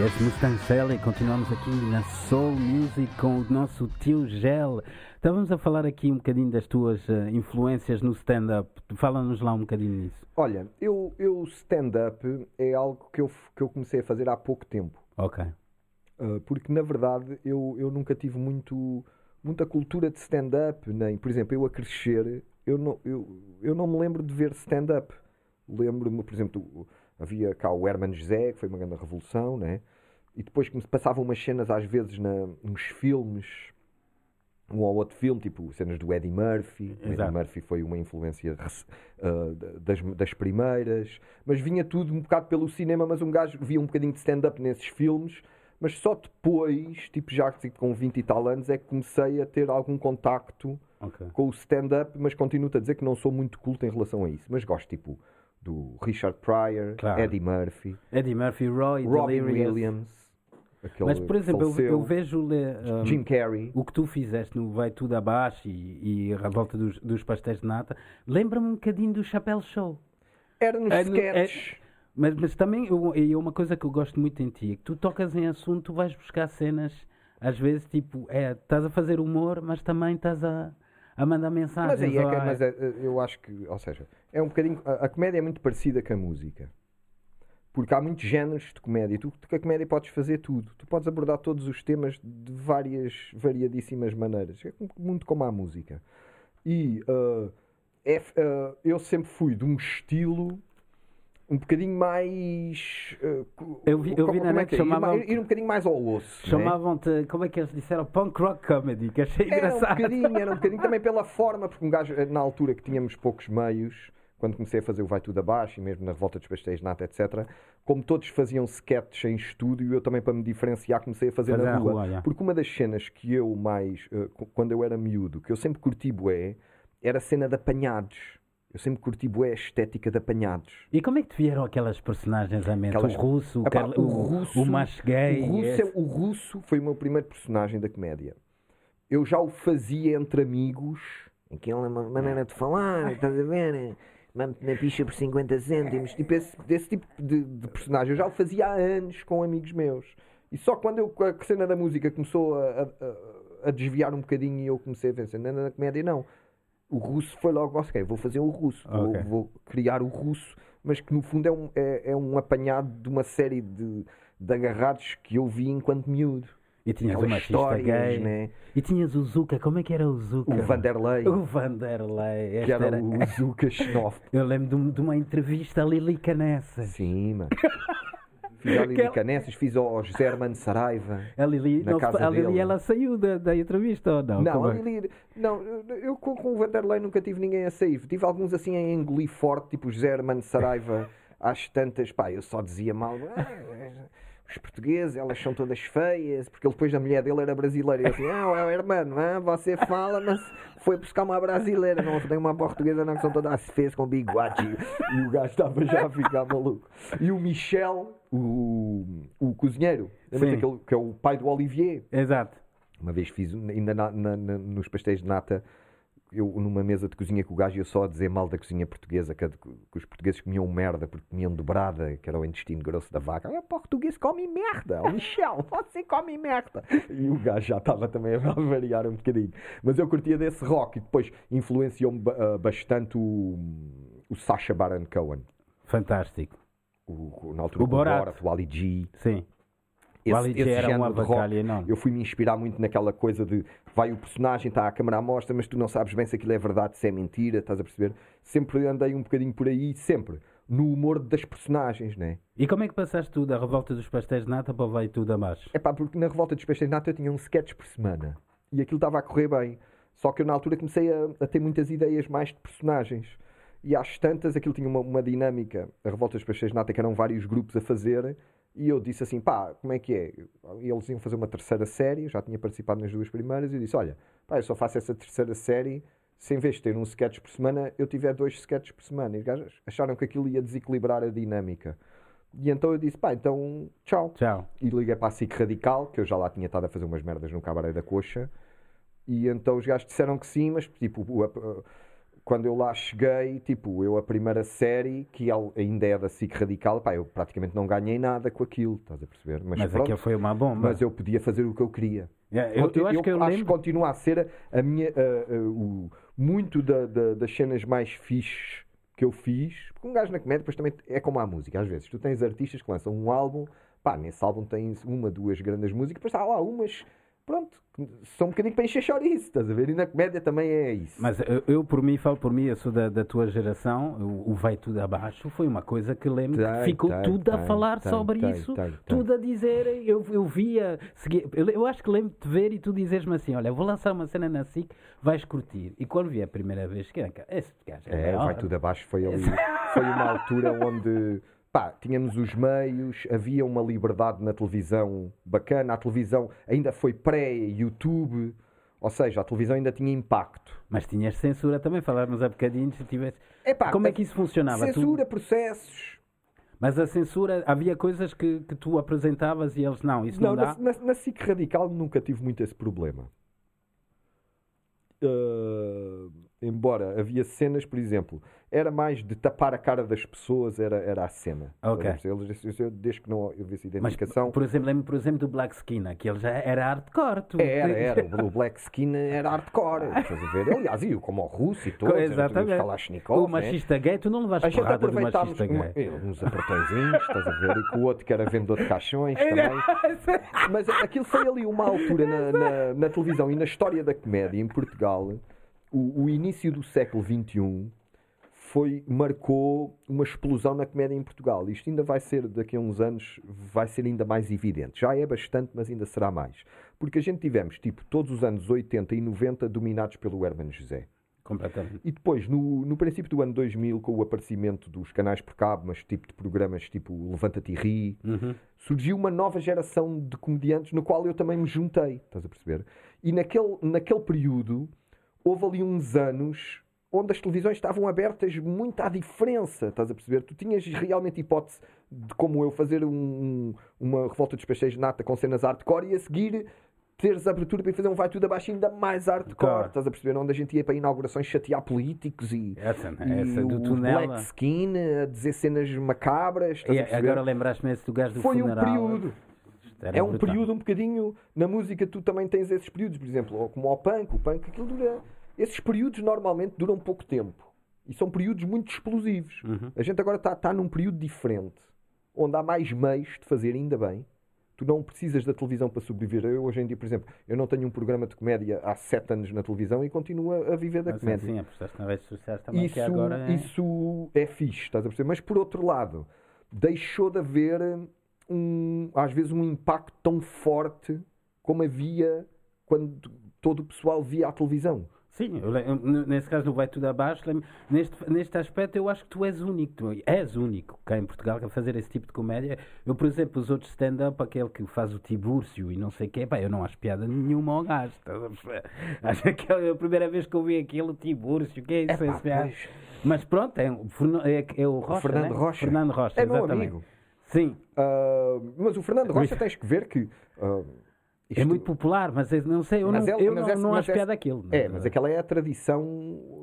Speaker 1: Yes, Mustang Sally, continuamos aqui na Soul Music com o nosso tio Gel. Estávamos a falar aqui um bocadinho das tuas eh, influências no stand-up. Fala-nos lá um bocadinho nisso.
Speaker 2: Olha, eu, eu stand-up é algo que eu, que eu comecei a fazer há pouco tempo.
Speaker 1: Ok.
Speaker 2: Uh, porque na verdade eu, eu nunca tive muito, muita cultura de stand-up, nem, por exemplo, eu a crescer, eu não, eu, eu não me lembro de ver stand-up. Lembro-me, por exemplo, do- havia cá o Herman José, que foi uma grande revolução, né? E depois que me passavam umas cenas às vezes na, nos filmes, um ou outro filme, tipo cenas do Eddie Murphy. O Eddie
Speaker 1: Exato.
Speaker 2: Murphy foi uma influência uh, das, das primeiras, mas vinha tudo um bocado pelo cinema, mas um gajo via um bocadinho de stand-up nesses filmes, mas só depois, tipo já com 20 e tal anos, é que comecei a ter algum contacto
Speaker 1: Ok.
Speaker 2: com o stand-up, mas continuo-te a dizer que não sou muito culto em relação a isso. Mas gosto, tipo, do Richard Pryor,
Speaker 1: Claro.
Speaker 2: Eddie Murphy,
Speaker 1: Eddie Murphy, Roy,
Speaker 2: Robin
Speaker 1: Delirious.
Speaker 2: Williams. Aquele
Speaker 1: Mas, por exemplo, eu, eu vejo um,
Speaker 2: Jim Carrey.
Speaker 1: o que tu fizeste no Vai Tudo Abaixo e, e a volta dos, dos pastéis de nata, lembra-me um bocadinho do Chapéu Show.
Speaker 2: Era nos
Speaker 1: É é-
Speaker 2: sketches.
Speaker 1: Mas, mas também, eu, e uma coisa que eu gosto muito em ti, é que tu tocas em assunto, tu vais buscar cenas, às vezes, tipo, é, estás a fazer humor, mas também estás a, a mandar mensagens.
Speaker 2: Mas aí é que,
Speaker 1: a-
Speaker 2: mas é- eu acho que, ou seja, é um bocadinho. A, a comédia é muito parecida com a música. Porque há muitos géneros de comédia. Tu, com a comédia podes fazer tudo. Tu podes abordar todos os temas de várias variadíssimas maneiras. É muito como a música. E ah, é ah, eu sempre fui de um estilo um bocadinho mais. co-
Speaker 1: Eu vi- eu vi na
Speaker 2: é
Speaker 1: net
Speaker 2: é? Ir
Speaker 1: chamavam-
Speaker 2: mais- Ir um bocadinho mais ao osso. né?
Speaker 1: Chamavam-te, como é que eles disseram? Punk rock comedy, que achei
Speaker 2: Era um
Speaker 1: engraçado.
Speaker 2: bocadinho, era um bocadinho também pela forma, porque um gajo, na altura que tínhamos poucos meios, quando comecei a fazer o Vai Tudo Abaixo e mesmo na Revolta dos Pastéis Nata, etc., como todos faziam sketches em estúdio, eu também, para me diferenciar, comecei a fazer
Speaker 1: Fazer
Speaker 2: na rua.
Speaker 1: rua.
Speaker 2: Porque uma das cenas que eu mais, eh, quando eu era miúdo, que eu sempre curti bué, era a cena de apanhados. Eu sempre curti bué a estética de apanhados.
Speaker 1: E como é que te vieram aquelas personagens à mente?
Speaker 2: Aquelas-
Speaker 1: O russo, o,
Speaker 2: Epá,
Speaker 1: o, o macho gay.
Speaker 2: o russo,
Speaker 1: esse-
Speaker 2: é- o russo foi o meu primeiro personagem da comédia. Eu já o fazia entre amigos. Aquela ma- maneira de falar, estás a ver? Mamo-te na picha por 50 cêntimos. Tipo, esse, desse tipo de, de personagem. Eu já o fazia há anos com amigos meus. E só quando eu, a cena da música começou a, a- a desviar um bocadinho e eu comecei a pensar, na, na comédia não. O russo foi logo, ok, vou fazer o russo, vou,
Speaker 1: Ok.
Speaker 2: vou criar o russo, mas que no fundo é um, é, é um apanhado de uma série de, de agarrados que eu vi enquanto miúdo.
Speaker 1: E tinhas
Speaker 2: Aquelas
Speaker 1: machista
Speaker 2: histórias,
Speaker 1: gay.
Speaker 2: né?
Speaker 1: E tinhas o Zuka, como é que era o Zuka?
Speaker 2: O Vanderlei,
Speaker 1: O Vanderlei.
Speaker 2: que era
Speaker 1: era-
Speaker 2: o Zuka xenófobo.
Speaker 1: Eu lembro de, de uma entrevista a Lili Canessa.
Speaker 2: Sim, mano. Fiz ao Lili Canessas, fiz ao José Hermano Saraiva.
Speaker 1: A Lili,
Speaker 2: Na
Speaker 1: não,
Speaker 2: casa
Speaker 1: a Lili
Speaker 2: dele.
Speaker 1: ela saiu da, da entrevista ou não?
Speaker 2: Não,
Speaker 1: Como
Speaker 2: a
Speaker 1: é?
Speaker 2: Lili, não eu, com, com o Vanderlei nunca tive ninguém a sair. Tive alguns assim a engolir forte, tipo o José Hermano Saraiva, às tantas, pá, eu só dizia mal. "Ah, os portugueses, elas são todas feias, porque ele depois da mulher dele era brasileira. E assim, ah, é o hermano, ah, você fala, mas foi buscar uma brasileira, não tem uma portuguesa, não, que são todas feias com bigode. E o gajo estava já a ficar maluco. E o Michel, o, o cozinheiro, daquele que é o pai do Olivier?
Speaker 1: Exato.
Speaker 2: Uma vez fiz, ainda na- na- na- nos pastéis de nata, eu numa mesa de cozinha com o gajo, eu só a dizer mal da cozinha portuguesa, que, que os portugueses comiam merda porque comiam dobrada, que era o intestino grosso da vaca. Ah, português come merda, o Michel, você come merda. E o gajo já estava também a variar um bocadinho. Mas eu curtia desse rock e depois influenciou-me ah, bastante o, o Sacha Baron Cohen.
Speaker 1: Fantástico.
Speaker 2: O, na altura
Speaker 1: O Borat.
Speaker 2: o Borat, o Ali G.
Speaker 1: Sim.
Speaker 2: Esse,
Speaker 1: G
Speaker 2: esse
Speaker 1: era
Speaker 2: género de rock,
Speaker 1: enorme.
Speaker 2: eu fui me inspirar muito naquela coisa de vai o personagem, está a câmara à mostra, mas tu não sabes bem se aquilo é verdade, se é mentira, estás a perceber? Sempre andei um bocadinho por aí, sempre, no humor das personagens, né?
Speaker 1: E como é que passaste tu da revolta dos pastéis de nata para o vai tudo abaixo?
Speaker 2: É pá, porque na Revolta dos Peixes de Nata eu tinha um sketch por semana e aquilo estava a correr bem. Só que eu na altura comecei a, a ter muitas ideias mais de personagens. E às tantas aquilo tinha uma, uma dinâmica. A Revolta dos Peixes de Nata, que eram vários grupos a fazer, e eu disse assim: pá, como é que é? E eles iam fazer uma terceira série, eu já tinha participado nas duas primeiras, e eu disse: olha, pá, eu só faço essa terceira série se em vez de ter um sketch por semana, eu tiver dois sketches por semana. E os gajos acharam que aquilo ia desequilibrar a dinâmica. E então eu disse: pá, então tchau
Speaker 1: Tchau.
Speaker 2: e liguei para a SIC Radical, que eu já lá tinha estado a fazer umas merdas no Cabaré da Coxa. E então os gajos disseram que sim, mas tipo, o- quando eu lá cheguei, tipo, eu a primeira série, que ainda é da SIC Radical, pá, eu praticamente não ganhei nada com aquilo, estás a perceber? Mas,
Speaker 1: Mas
Speaker 2: pronto,
Speaker 1: aquilo foi uma bomba.
Speaker 2: mas eu podia fazer o que eu queria.
Speaker 1: É, eu, eu acho que eu
Speaker 2: que
Speaker 1: lembro.
Speaker 2: continua a ser a minha. a- a- o- muito da- da- das cenas mais fixes que eu fiz. Porque um gajo na comédia depois também é como a música. Às vezes tu tens artistas que lançam um álbum, pá, nesse álbum tens uma, duas grandes músicas, depois há lá umas, pronto, que são um bocadinho para encher chouriço, estás a ver? E na comédia também é isso.
Speaker 1: Mas eu, eu, por mim, falo por mim, eu sou da, da tua geração, o, o Vai Tudo Abaixo foi uma coisa que lembro que
Speaker 2: Tem,
Speaker 1: ficou
Speaker 2: tem,
Speaker 1: tudo a
Speaker 2: tem,
Speaker 1: falar
Speaker 2: tem,
Speaker 1: sobre isso, tudo a dizer, eu, eu via, eu, eu acho que lembro-te de ver e tu dizeres-me assim, olha, vou lançar uma cena na SIC, vais curtir. E quando vi a primeira vez, que era, esse gajo é,
Speaker 2: É, vai tudo abaixo. Foi ali. Foi uma altura onde pá, tínhamos os meios, havia uma liberdade na televisão bacana. A televisão ainda foi pré-YouTube, ou seja, a televisão ainda tinha impacto.
Speaker 1: Mas tinhas censura também, falarmos há bocadinho, se tivesse...
Speaker 2: Epá,
Speaker 1: Como é que isso funcionava? Tu-
Speaker 2: Censura, processos.
Speaker 1: Mas a censura, havia coisas que, que tu apresentavas e eles não, isso não,
Speaker 2: Não,
Speaker 1: dá.
Speaker 2: na, na, na SIC Radical nunca tive muito esse problema. Ah, embora havia cenas, por exemplo, era mais de tapar a cara das pessoas, era, era a cena.
Speaker 1: Ok.
Speaker 2: Eles, eles- desde que não houvesse
Speaker 1: Mas,
Speaker 2: identificação.
Speaker 1: por exemplo, lembro, por exemplo, do Black Skin, aquele já era hardcore. Tu.
Speaker 2: Era, era. O Black Skin era hardcore. Estás a ver? Aliás, e como o russo e todos.
Speaker 1: Exatamente.
Speaker 2: Kalashnikov,
Speaker 1: O
Speaker 2: né?
Speaker 1: machista gay, tu não levaste
Speaker 2: A gente
Speaker 1: porrada do machista
Speaker 2: uma-
Speaker 1: gay.
Speaker 2: eh, uns apertõezinhos, estás a ver? E com o outro que era vendedor de caixões também. Mas aquilo foi ali uma altura na, na- na televisão e na história da comédia em Portugal. O, o início do século XXI foi, marcou uma explosão na comédia em Portugal. Isto ainda vai ser, daqui a uns anos, vai ser ainda mais evidente. Já é bastante, mas ainda será mais. Porque a gente tivemos, tipo, todos os anos 80 e 90 dominados pelo Hermano José.
Speaker 1: Completamente.
Speaker 2: E depois, no, no princípio do ano 2000, com o aparecimento dos canais por cabo, mas tipo de programas tipo Levanta-te e Ri,
Speaker 1: Uhum.
Speaker 2: surgiu uma nova geração de comediantes no qual eu também me juntei, estás a perceber? E naquele, naquele período, houve ali uns anos onde as televisões estavam abertas muito à diferença, estás a perceber? Tu tinhas realmente hipótese de, como eu, fazer um- uma revolta dos peixes de nata com cenas hardcore e a seguir teres abertura para ir fazer um vai tudo abaixo ainda mais hardcore,
Speaker 1: Claro.
Speaker 2: estás a perceber? Onde a gente ia para inaugurações chatear políticos e,
Speaker 1: Essa,
Speaker 2: e
Speaker 1: essa do.
Speaker 2: Black Skin a dizer cenas macabras, estás
Speaker 1: E
Speaker 2: a perceber?
Speaker 1: agora lembraste-me esse do gajo do
Speaker 2: Foi um
Speaker 1: funeral.
Speaker 2: período.
Speaker 1: Era
Speaker 2: É um
Speaker 1: brutal.
Speaker 2: período um bocadinho. Na música, tu também tens esses períodos, por exemplo, ou como ao punk. O punk, aquilo dura. Esses períodos normalmente duram pouco tempo. E são períodos muito explosivos.
Speaker 1: Uhum.
Speaker 2: A gente agora está tá num período diferente, onde há mais meios de fazer, ainda bem. Tu não precisas da televisão para sobreviver. Eu, hoje em dia, por exemplo, eu não tenho um programa de comédia há sete anos na televisão e continuo a a viver da
Speaker 1: Mas,
Speaker 2: comédia.
Speaker 1: Sim, apostaste nas redes sociais também,
Speaker 2: Isso,
Speaker 1: que agora é...
Speaker 2: isso é fixe, estás a perceber? Mas por outro lado, deixou de haver um, às vezes um impacto tão forte como havia quando todo o pessoal via a televisão.
Speaker 1: Sim, eu eu, nesse caso não vai tudo abaixo. Neste, neste aspecto eu acho que tu és único. Tu és único cá em Portugal a fazer esse tipo de comédia. Eu, por exemplo, os outros stand-up, aquele que faz o Tibúrcio e não sei o quê, pá, eu não acho piada nenhuma ao gajo. a perceber? Acho que é a primeira vez que eu vi aquilo, Tibúrcio, que é isso? Esse piada?
Speaker 2: pois.
Speaker 1: Mas pronto, é, o é, é o Rocha,
Speaker 2: Fernando
Speaker 1: né?
Speaker 2: Rocha.
Speaker 1: Fernando Rocha,
Speaker 2: É meu
Speaker 1: exatamente.
Speaker 2: amigo.
Speaker 1: Sim,
Speaker 2: Ah, mas o Fernando Rocha
Speaker 1: Ui.
Speaker 2: tens que ver que.
Speaker 1: é
Speaker 2: isto-
Speaker 1: muito popular, mas não sei, eu
Speaker 2: Mas
Speaker 1: não,
Speaker 2: ele-
Speaker 1: eu não,
Speaker 2: esse-
Speaker 1: não
Speaker 2: mas
Speaker 1: acho
Speaker 2: esse-
Speaker 1: piada aquilo.
Speaker 2: É, mas aquela é a tradição.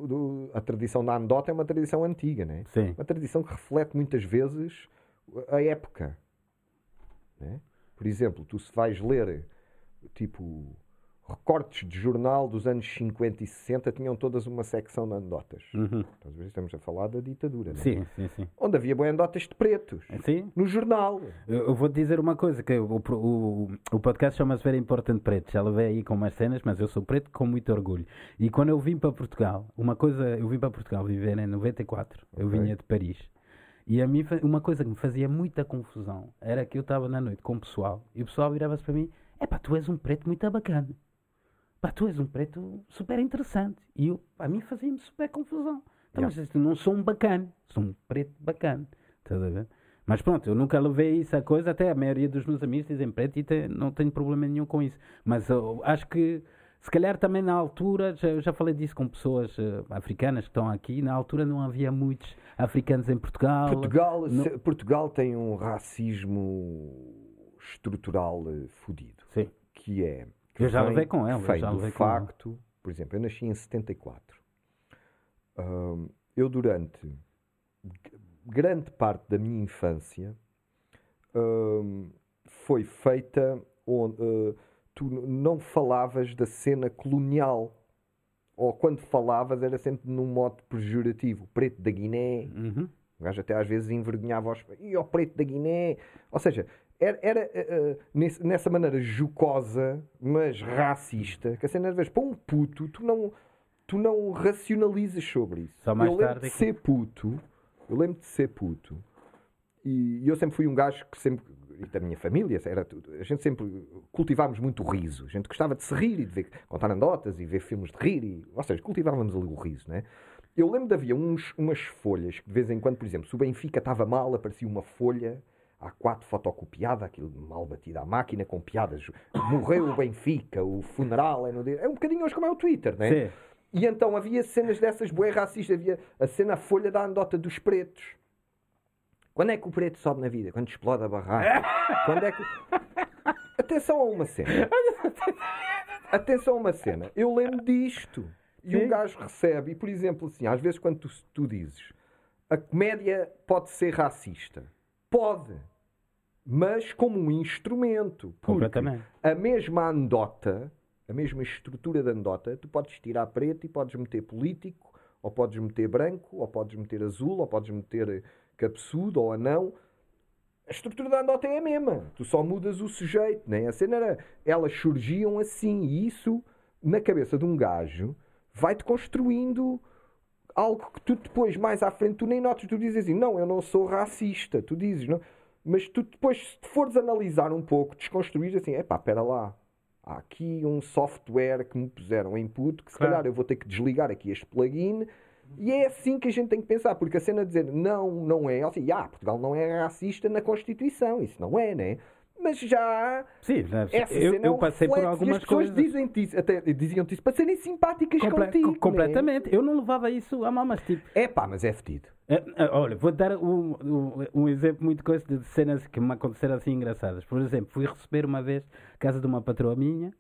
Speaker 2: Do, a tradição da anedota é uma tradição antiga, né?
Speaker 1: Sim.
Speaker 2: Uma tradição que reflete muitas vezes a época. né? Por exemplo, tu se vais ler tipo recortes de jornal dos anos 50 e 60 tinham todas uma secção de anedotas.
Speaker 1: Uhum.
Speaker 2: Ver? Estamos a falar da ditadura, né?
Speaker 1: Sim, sim, sim.
Speaker 2: Onde havia boas anedotas de pretos.
Speaker 1: Sim,
Speaker 2: No jornal.
Speaker 1: Eu, eu vou-te dizer uma coisa, que o, o, o podcast chama-se Very Important Preto. Já levei aí com umas cenas, mas eu sou preto com muito orgulho. E quando eu vim para Portugal, uma coisa, eu vim para Portugal viver em 94, eu
Speaker 2: Ok.
Speaker 1: vinha de Paris. E a mim, uma coisa que me fazia muita confusão era que eu estava na noite com o pessoal e o pessoal virava-se para mim: é pá, tu és um preto muito bacana. Pá, tu és um preto super interessante. E eu, a mim fazia-me super confusão. Então, mas eu não sou um bacana, sou um preto bacana. Estás a ver? Mas pronto, eu nunca levei isso a coisa, até a maioria dos meus amigos dizem preto e te- não tenho problema nenhum com isso. Mas eu acho que, se calhar também na altura, já, eu já falei disso com pessoas eh, africanas que estão aqui, na altura não havia muitos africanos em Portugal.
Speaker 2: Portugal,
Speaker 1: não-
Speaker 2: se- Portugal tem um racismo estrutural eh, fodido.
Speaker 1: Sim.
Speaker 2: que é
Speaker 1: Eu já levei com eu
Speaker 2: vem
Speaker 1: já levei ele.
Speaker 2: facto, por exemplo, eu nasci em 74. Ahm, eu durante grande parte da minha infância foi feita onde ah, tu não falavas da cena colonial ou quando falavas era sempre num modo pejorativo, preto da Guiné,
Speaker 1: Uhum.
Speaker 2: o gajo até às vezes envergonhava os. E o preto da Guiné. Ou seja, era, era, eh, nesse- nessa maneira jocosa, mas racista, que a cena às vezes para um puto, tu não, tu não racionalizas sobre isso.
Speaker 1: Só mais
Speaker 2: eu lembro
Speaker 1: tarde
Speaker 2: de
Speaker 1: é que-
Speaker 2: ser puto, eu lembro de ser puto, e eu sempre fui um gajo que sempre. E da minha família, era tudo. A gente sempre cultivámos muito o riso. A gente gostava de se rir e de ver, contar anedotas e ver filmes de rir. E, ou seja, cultivávamos ali o riso, né? Eu lembro de havia uns, umas folhas que de vez em quando, por exemplo, se o Benfica estava mal, aparecia uma folha A4 fotocopiada, aquilo mal batida à máquina, com piadas. Morreu o Benfica, o funeral é no dia. É um bocadinho hoje como é o Twitter, né?
Speaker 1: Sim.
Speaker 2: E então havia cenas dessas bué racistas. Havia a cena a folha da anedota dos pretos. Quando é que o preto sobe na vida? Quando explode a barraca? Quando é que. Atenção a uma cena. Atenção a uma cena. Eu lembro disto. E um gajo recebe, e por exemplo, assim, às vezes quando tu, tu dizes a comédia pode ser racista. Pode. Mas como um instrumento. Porque a mesma anedota, a mesma estrutura da anedota, tu podes tirar preto e podes meter político, ou podes meter branco, ou podes meter azul, ou podes meter cabeçudo ou anão. A estrutura da anedota é a mesma. Tu só mudas o sujeito, né? A cena era... Elas surgiam assim. E isso, na cabeça de um gajo, vai-te construindo algo que tu depois, mais à frente, tu nem notas. Tu dizes assim, não, eu não sou racista. Tu dizes, não. Mas tu depois, se fores analisar um pouco, desconstruir assim, epá, espera lá. Há aqui um software que me puseram em input que se
Speaker 1: Claro.
Speaker 2: calhar eu vou ter que desligar aqui este plugin. E é assim que a gente tem que pensar, porque a cena de dizer não, não é, assim, ah, Portugal não é racista na Constituição, isso não é, né? Mas já
Speaker 1: Sim, já-
Speaker 2: essa
Speaker 1: eu,
Speaker 2: cena é
Speaker 1: eu
Speaker 2: um
Speaker 1: passei por
Speaker 2: reflexo, e
Speaker 1: algumas
Speaker 2: as pessoas
Speaker 1: coisas.
Speaker 2: isso, até diziam-te isso para serem simpáticas
Speaker 1: Comple-
Speaker 2: contigo.
Speaker 1: co- completamente. Eu não levava isso a mal, mas tipo.
Speaker 2: É pá, mas é fedido.
Speaker 1: É, é, Olha, vou dar um, um, um exemplo muito coisa de cenas que me aconteceram assim engraçadas. Por exemplo, fui receber uma vez a casa de uma patroa minha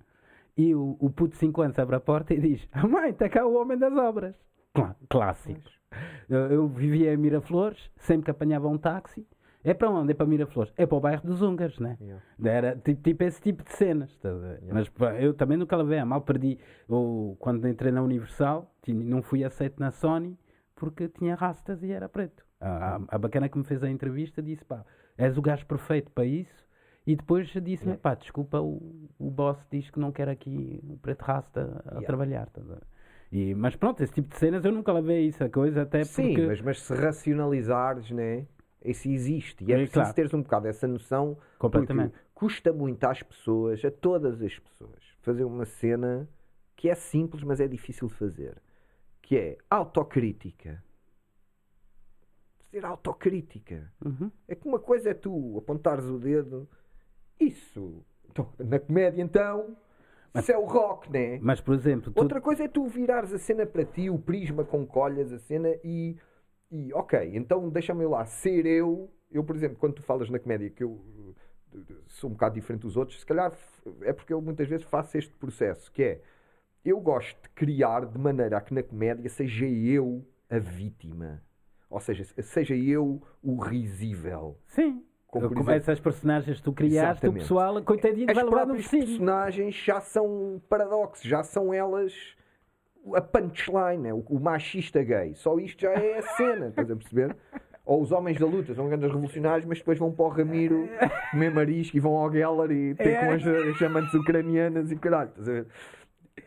Speaker 1: e o, o puto de 5 anos abre a porta e diz: ah, Mãe, está cá o homem das obras. Clá- Clássico. Eu, eu vivia em Miraflores, sempre que apanhava um táxi. É para onde? É para Miraflores. É para o bairro dos húngaros, né?
Speaker 2: Yeah.
Speaker 1: Era tipo, tipo esse tipo de cenas. a ver? Mas eu também nunca levei a mal. Perdi. Eu, quando entrei na Universal, tinha- não fui aceito na Sony porque tinha rastas e era preto. A, a, a bacana que me fez a entrevista disse: pá, és o gajo perfeito para isso. E depois disse-me: pá, desculpa, o, o boss diz que não quer aqui o preto rasta a
Speaker 2: Yeah.
Speaker 1: trabalhar. ver? E, mas pronto, esse tipo de cenas eu nunca levei isso a coisa, até
Speaker 2: Sim,
Speaker 1: porque.
Speaker 2: mas, mas se racionalizares, né? Isso existe. E é
Speaker 1: É,
Speaker 2: preciso
Speaker 1: claro.
Speaker 2: teres um bocado essa noção.
Speaker 1: Completamente.
Speaker 2: Porque custa muito às pessoas, a todas as pessoas, fazer uma cena que é simples, mas é difícil de fazer. Que é autocrítica. Fazer autocrítica.
Speaker 1: Uhum.
Speaker 2: É que uma coisa é tu apontares o dedo. Isso. Então, na comédia, então. Isso é o rock, né?
Speaker 1: Mas, por exemplo, tu-
Speaker 2: Outra coisa é tu virares a cena para ti, o prisma com que olhas a cena e, e ok, então deixa-me lá ser eu. Eu, por exemplo, quando tu falas na comédia que eu sou um bocado diferente dos outros, se calhar é porque eu muitas vezes faço este processo, que é eu gosto de criar de maneira a que na comédia seja eu a vítima. Ou seja, seja eu o risível.
Speaker 1: Sim.
Speaker 2: Como, por
Speaker 1: Como
Speaker 2: exemplo-
Speaker 1: essas personagens tu criaste, o
Speaker 2: Exatamente.
Speaker 1: pessoal, coitadinho,
Speaker 2: As
Speaker 1: vai levar no focinho.
Speaker 2: personagens já são paradoxos, já são elas a punchline, né? o, o machista gay. Só isto já é a cena, estás a perceber? Ou os homens da luta são grandes revolucionários, mas depois vão para o Ramiro comer marisco e vão ao Geller e ter com as, as chamantes ucranianas e caralho, estás a ver?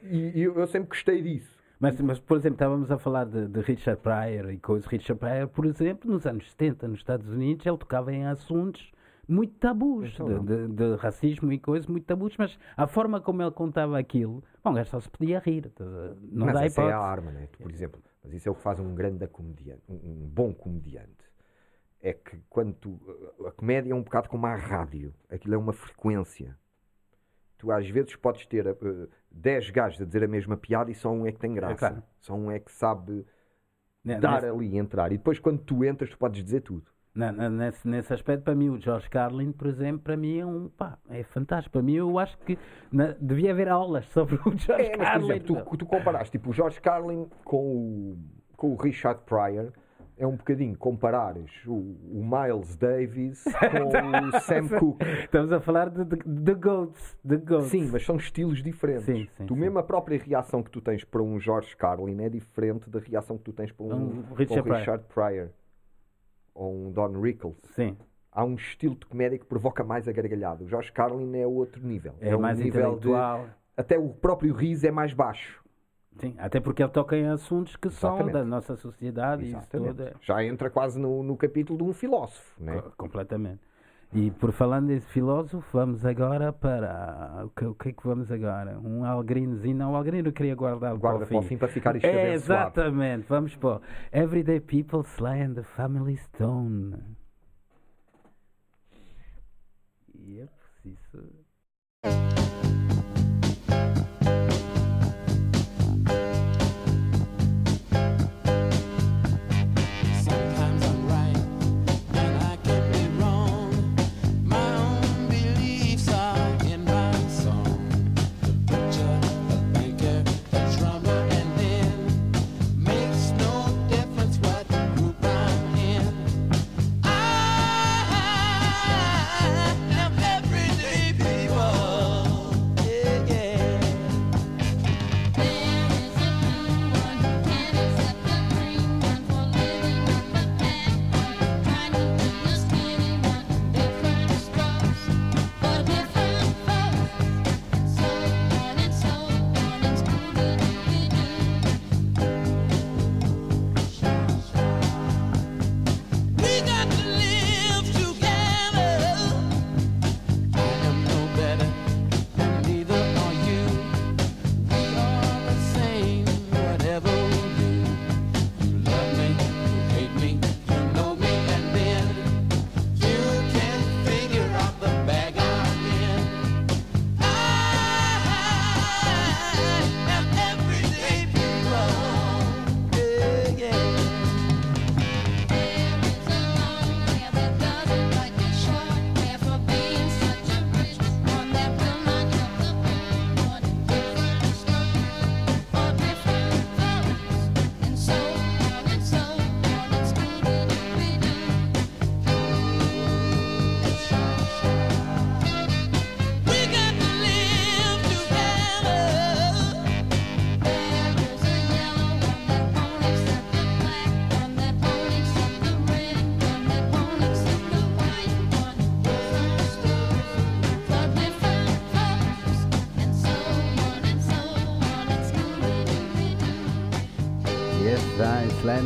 Speaker 2: E, e eu, eu sempre gostei disso.
Speaker 1: Mas, mas, por exemplo, estávamos a falar de, de Richard Pryor e coisas. Richard Pryor, por exemplo, nos anos 70, nos Estados Unidos, ele tocava em assuntos muito tabus,
Speaker 2: Então
Speaker 1: de,
Speaker 2: não.
Speaker 1: de- de racismo e coisas muito tabus, mas a forma como ele contava aquilo, bom, o gajo só se podia rir, não
Speaker 2: mas
Speaker 1: dá
Speaker 2: essa é a
Speaker 1: hipótese.
Speaker 2: arma, né? Por exemplo, mas isso é o que faz um grande comediante, um, bom comediante. É que quando tu. A comédia é um bocado como a rádio. Aquilo é uma frequência. Tu às vezes podes ter uh, 10 gajos a dizer a mesma piada e só um é que tem graça.
Speaker 1: claro.
Speaker 2: Só um é que sabe
Speaker 1: Ne-
Speaker 2: dar
Speaker 1: nesse,
Speaker 2: ali, entrar. E depois quando tu entras, tu podes dizer tudo.
Speaker 1: Na- na- nesse, nesse aspecto, para mim, o George Carlin, por exemplo, para mim é um pá, é fantástico. Para mim, eu acho que na- devia haver aulas sobre o George
Speaker 2: É, mas, por
Speaker 1: Carlin.
Speaker 2: exemplo, tu, tu comparaste tipo, o George Carlin com o, com o Richard Pryor. É um bocadinho comparares o, o Miles Davis com o Sam Cooke.
Speaker 1: Estamos a falar de, de, de Goats. De goats.
Speaker 2: Sim, mas são estilos diferentes.
Speaker 1: Sim, sim,
Speaker 2: tu
Speaker 1: sim.
Speaker 2: mesmo a própria reação que tu tens para um George Carlin é diferente da reação que tu tens para um,
Speaker 1: Um
Speaker 2: para um
Speaker 1: Richard Pryor.
Speaker 2: Richard Pryor ou um Don Rickles.
Speaker 1: Sim.
Speaker 2: Há um estilo de comédia que provoca mais a gargalhada. O George Carlin é outro nível.
Speaker 1: É,
Speaker 2: um
Speaker 1: mais
Speaker 2: nível de
Speaker 1: intelectual.
Speaker 2: até o próprio riso é mais baixo.
Speaker 1: Sim, até porque ele toca em assuntos que são
Speaker 2: Exatamente.
Speaker 1: da nossa sociedade e isso
Speaker 2: Exatamente.
Speaker 1: tudo. é-
Speaker 2: Já entra quase no, no capítulo de um filósofo, né?
Speaker 1: Co- Completamente. E por falando desse filósofo, vamos agora para. O que, o que é que vamos agora? Um algrinozinho. Não, o algrino eu queria guardar
Speaker 2: Guarda para o fim para ficar isto
Speaker 1: É, exatamente. Vamos pôr. Everyday people sly and the family stone. Yep, isso.
Speaker 5: Sometimes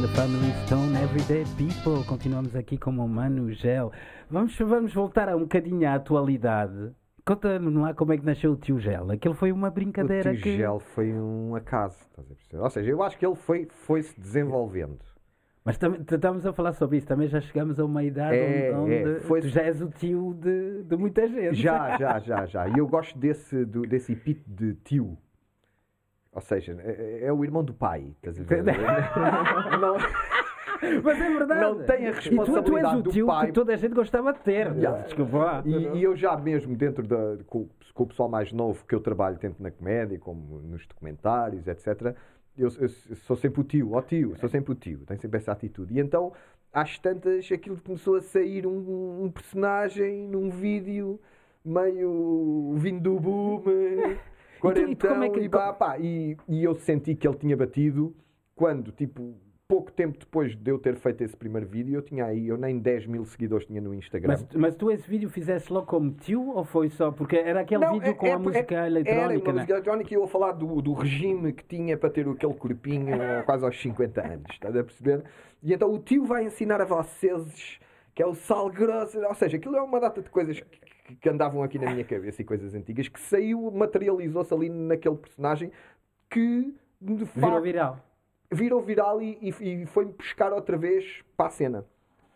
Speaker 1: The Family Stone, Everyday People. Continuamos aqui com o Mano Gel. Vamos, vamos voltar a um bocadinho à atualidade. Conta-nos lá como é que nasceu o Tio Gel. Aquilo foi uma brincadeira
Speaker 2: o tio
Speaker 1: que...
Speaker 2: Gel foi um acaso, estás a perceber? Ou seja, eu acho que ele foi, foi se desenvolvendo.
Speaker 1: Mas estamos a falar sobre isso. Também já chegamos a uma idade
Speaker 2: É,
Speaker 1: onde,
Speaker 2: é, foi-
Speaker 1: tu já és o tio de, de muita gente.
Speaker 2: Já, já, já, já. E eu gosto desse, do, desse epíteto de tio. Ou seja, é, é o irmão do pai, estás a ver? Não,
Speaker 1: Mas é verdade.
Speaker 2: Não tem a
Speaker 1: E tu, tu és
Speaker 2: responsabilidade
Speaker 1: o tio
Speaker 2: pai.
Speaker 1: que toda a gente gostava de ter. Desculpa lá.
Speaker 2: E, e eu já mesmo dentro da com, com o pessoal mais novo que eu trabalho tanto na comédia como nos documentários, etc. Eu, eu sou sempre o tio, ó tio, sou sempre o tio, tenho sempre essa atitude. E então, às tantas, aquilo começou a sair um, um personagem num vídeo meio vindo do boom, quarentão,
Speaker 1: como é que-
Speaker 2: e, pá, pá, e, e eu senti que ele tinha batido quando, tipo, pouco tempo depois de eu ter feito esse primeiro vídeo, eu tinha aí, eu nem 10 mil seguidores tinha no Instagram.
Speaker 1: Mas, mas tu esse vídeo fizeste logo como tio ou foi só? Porque era aquele
Speaker 2: Não,
Speaker 1: vídeo
Speaker 2: é-
Speaker 1: com
Speaker 2: é-
Speaker 1: a música
Speaker 2: é-
Speaker 1: eletrónica,
Speaker 2: Era uma
Speaker 1: né?
Speaker 2: música eletrónica e eu a falar do, do regime que tinha para ter aquele corpinho quase aos 50 anos, estás a perceber? E então o tio vai ensinar a vocês que é o sal grosso, ou seja, aquilo é uma data de coisas que, que andavam aqui na minha cabeça e coisas antigas que saiu, materializou-se ali naquele personagem que de
Speaker 1: Virou
Speaker 2: facto
Speaker 1: viral.
Speaker 2: virou viral e, e, e foi-me buscar outra vez para a cena.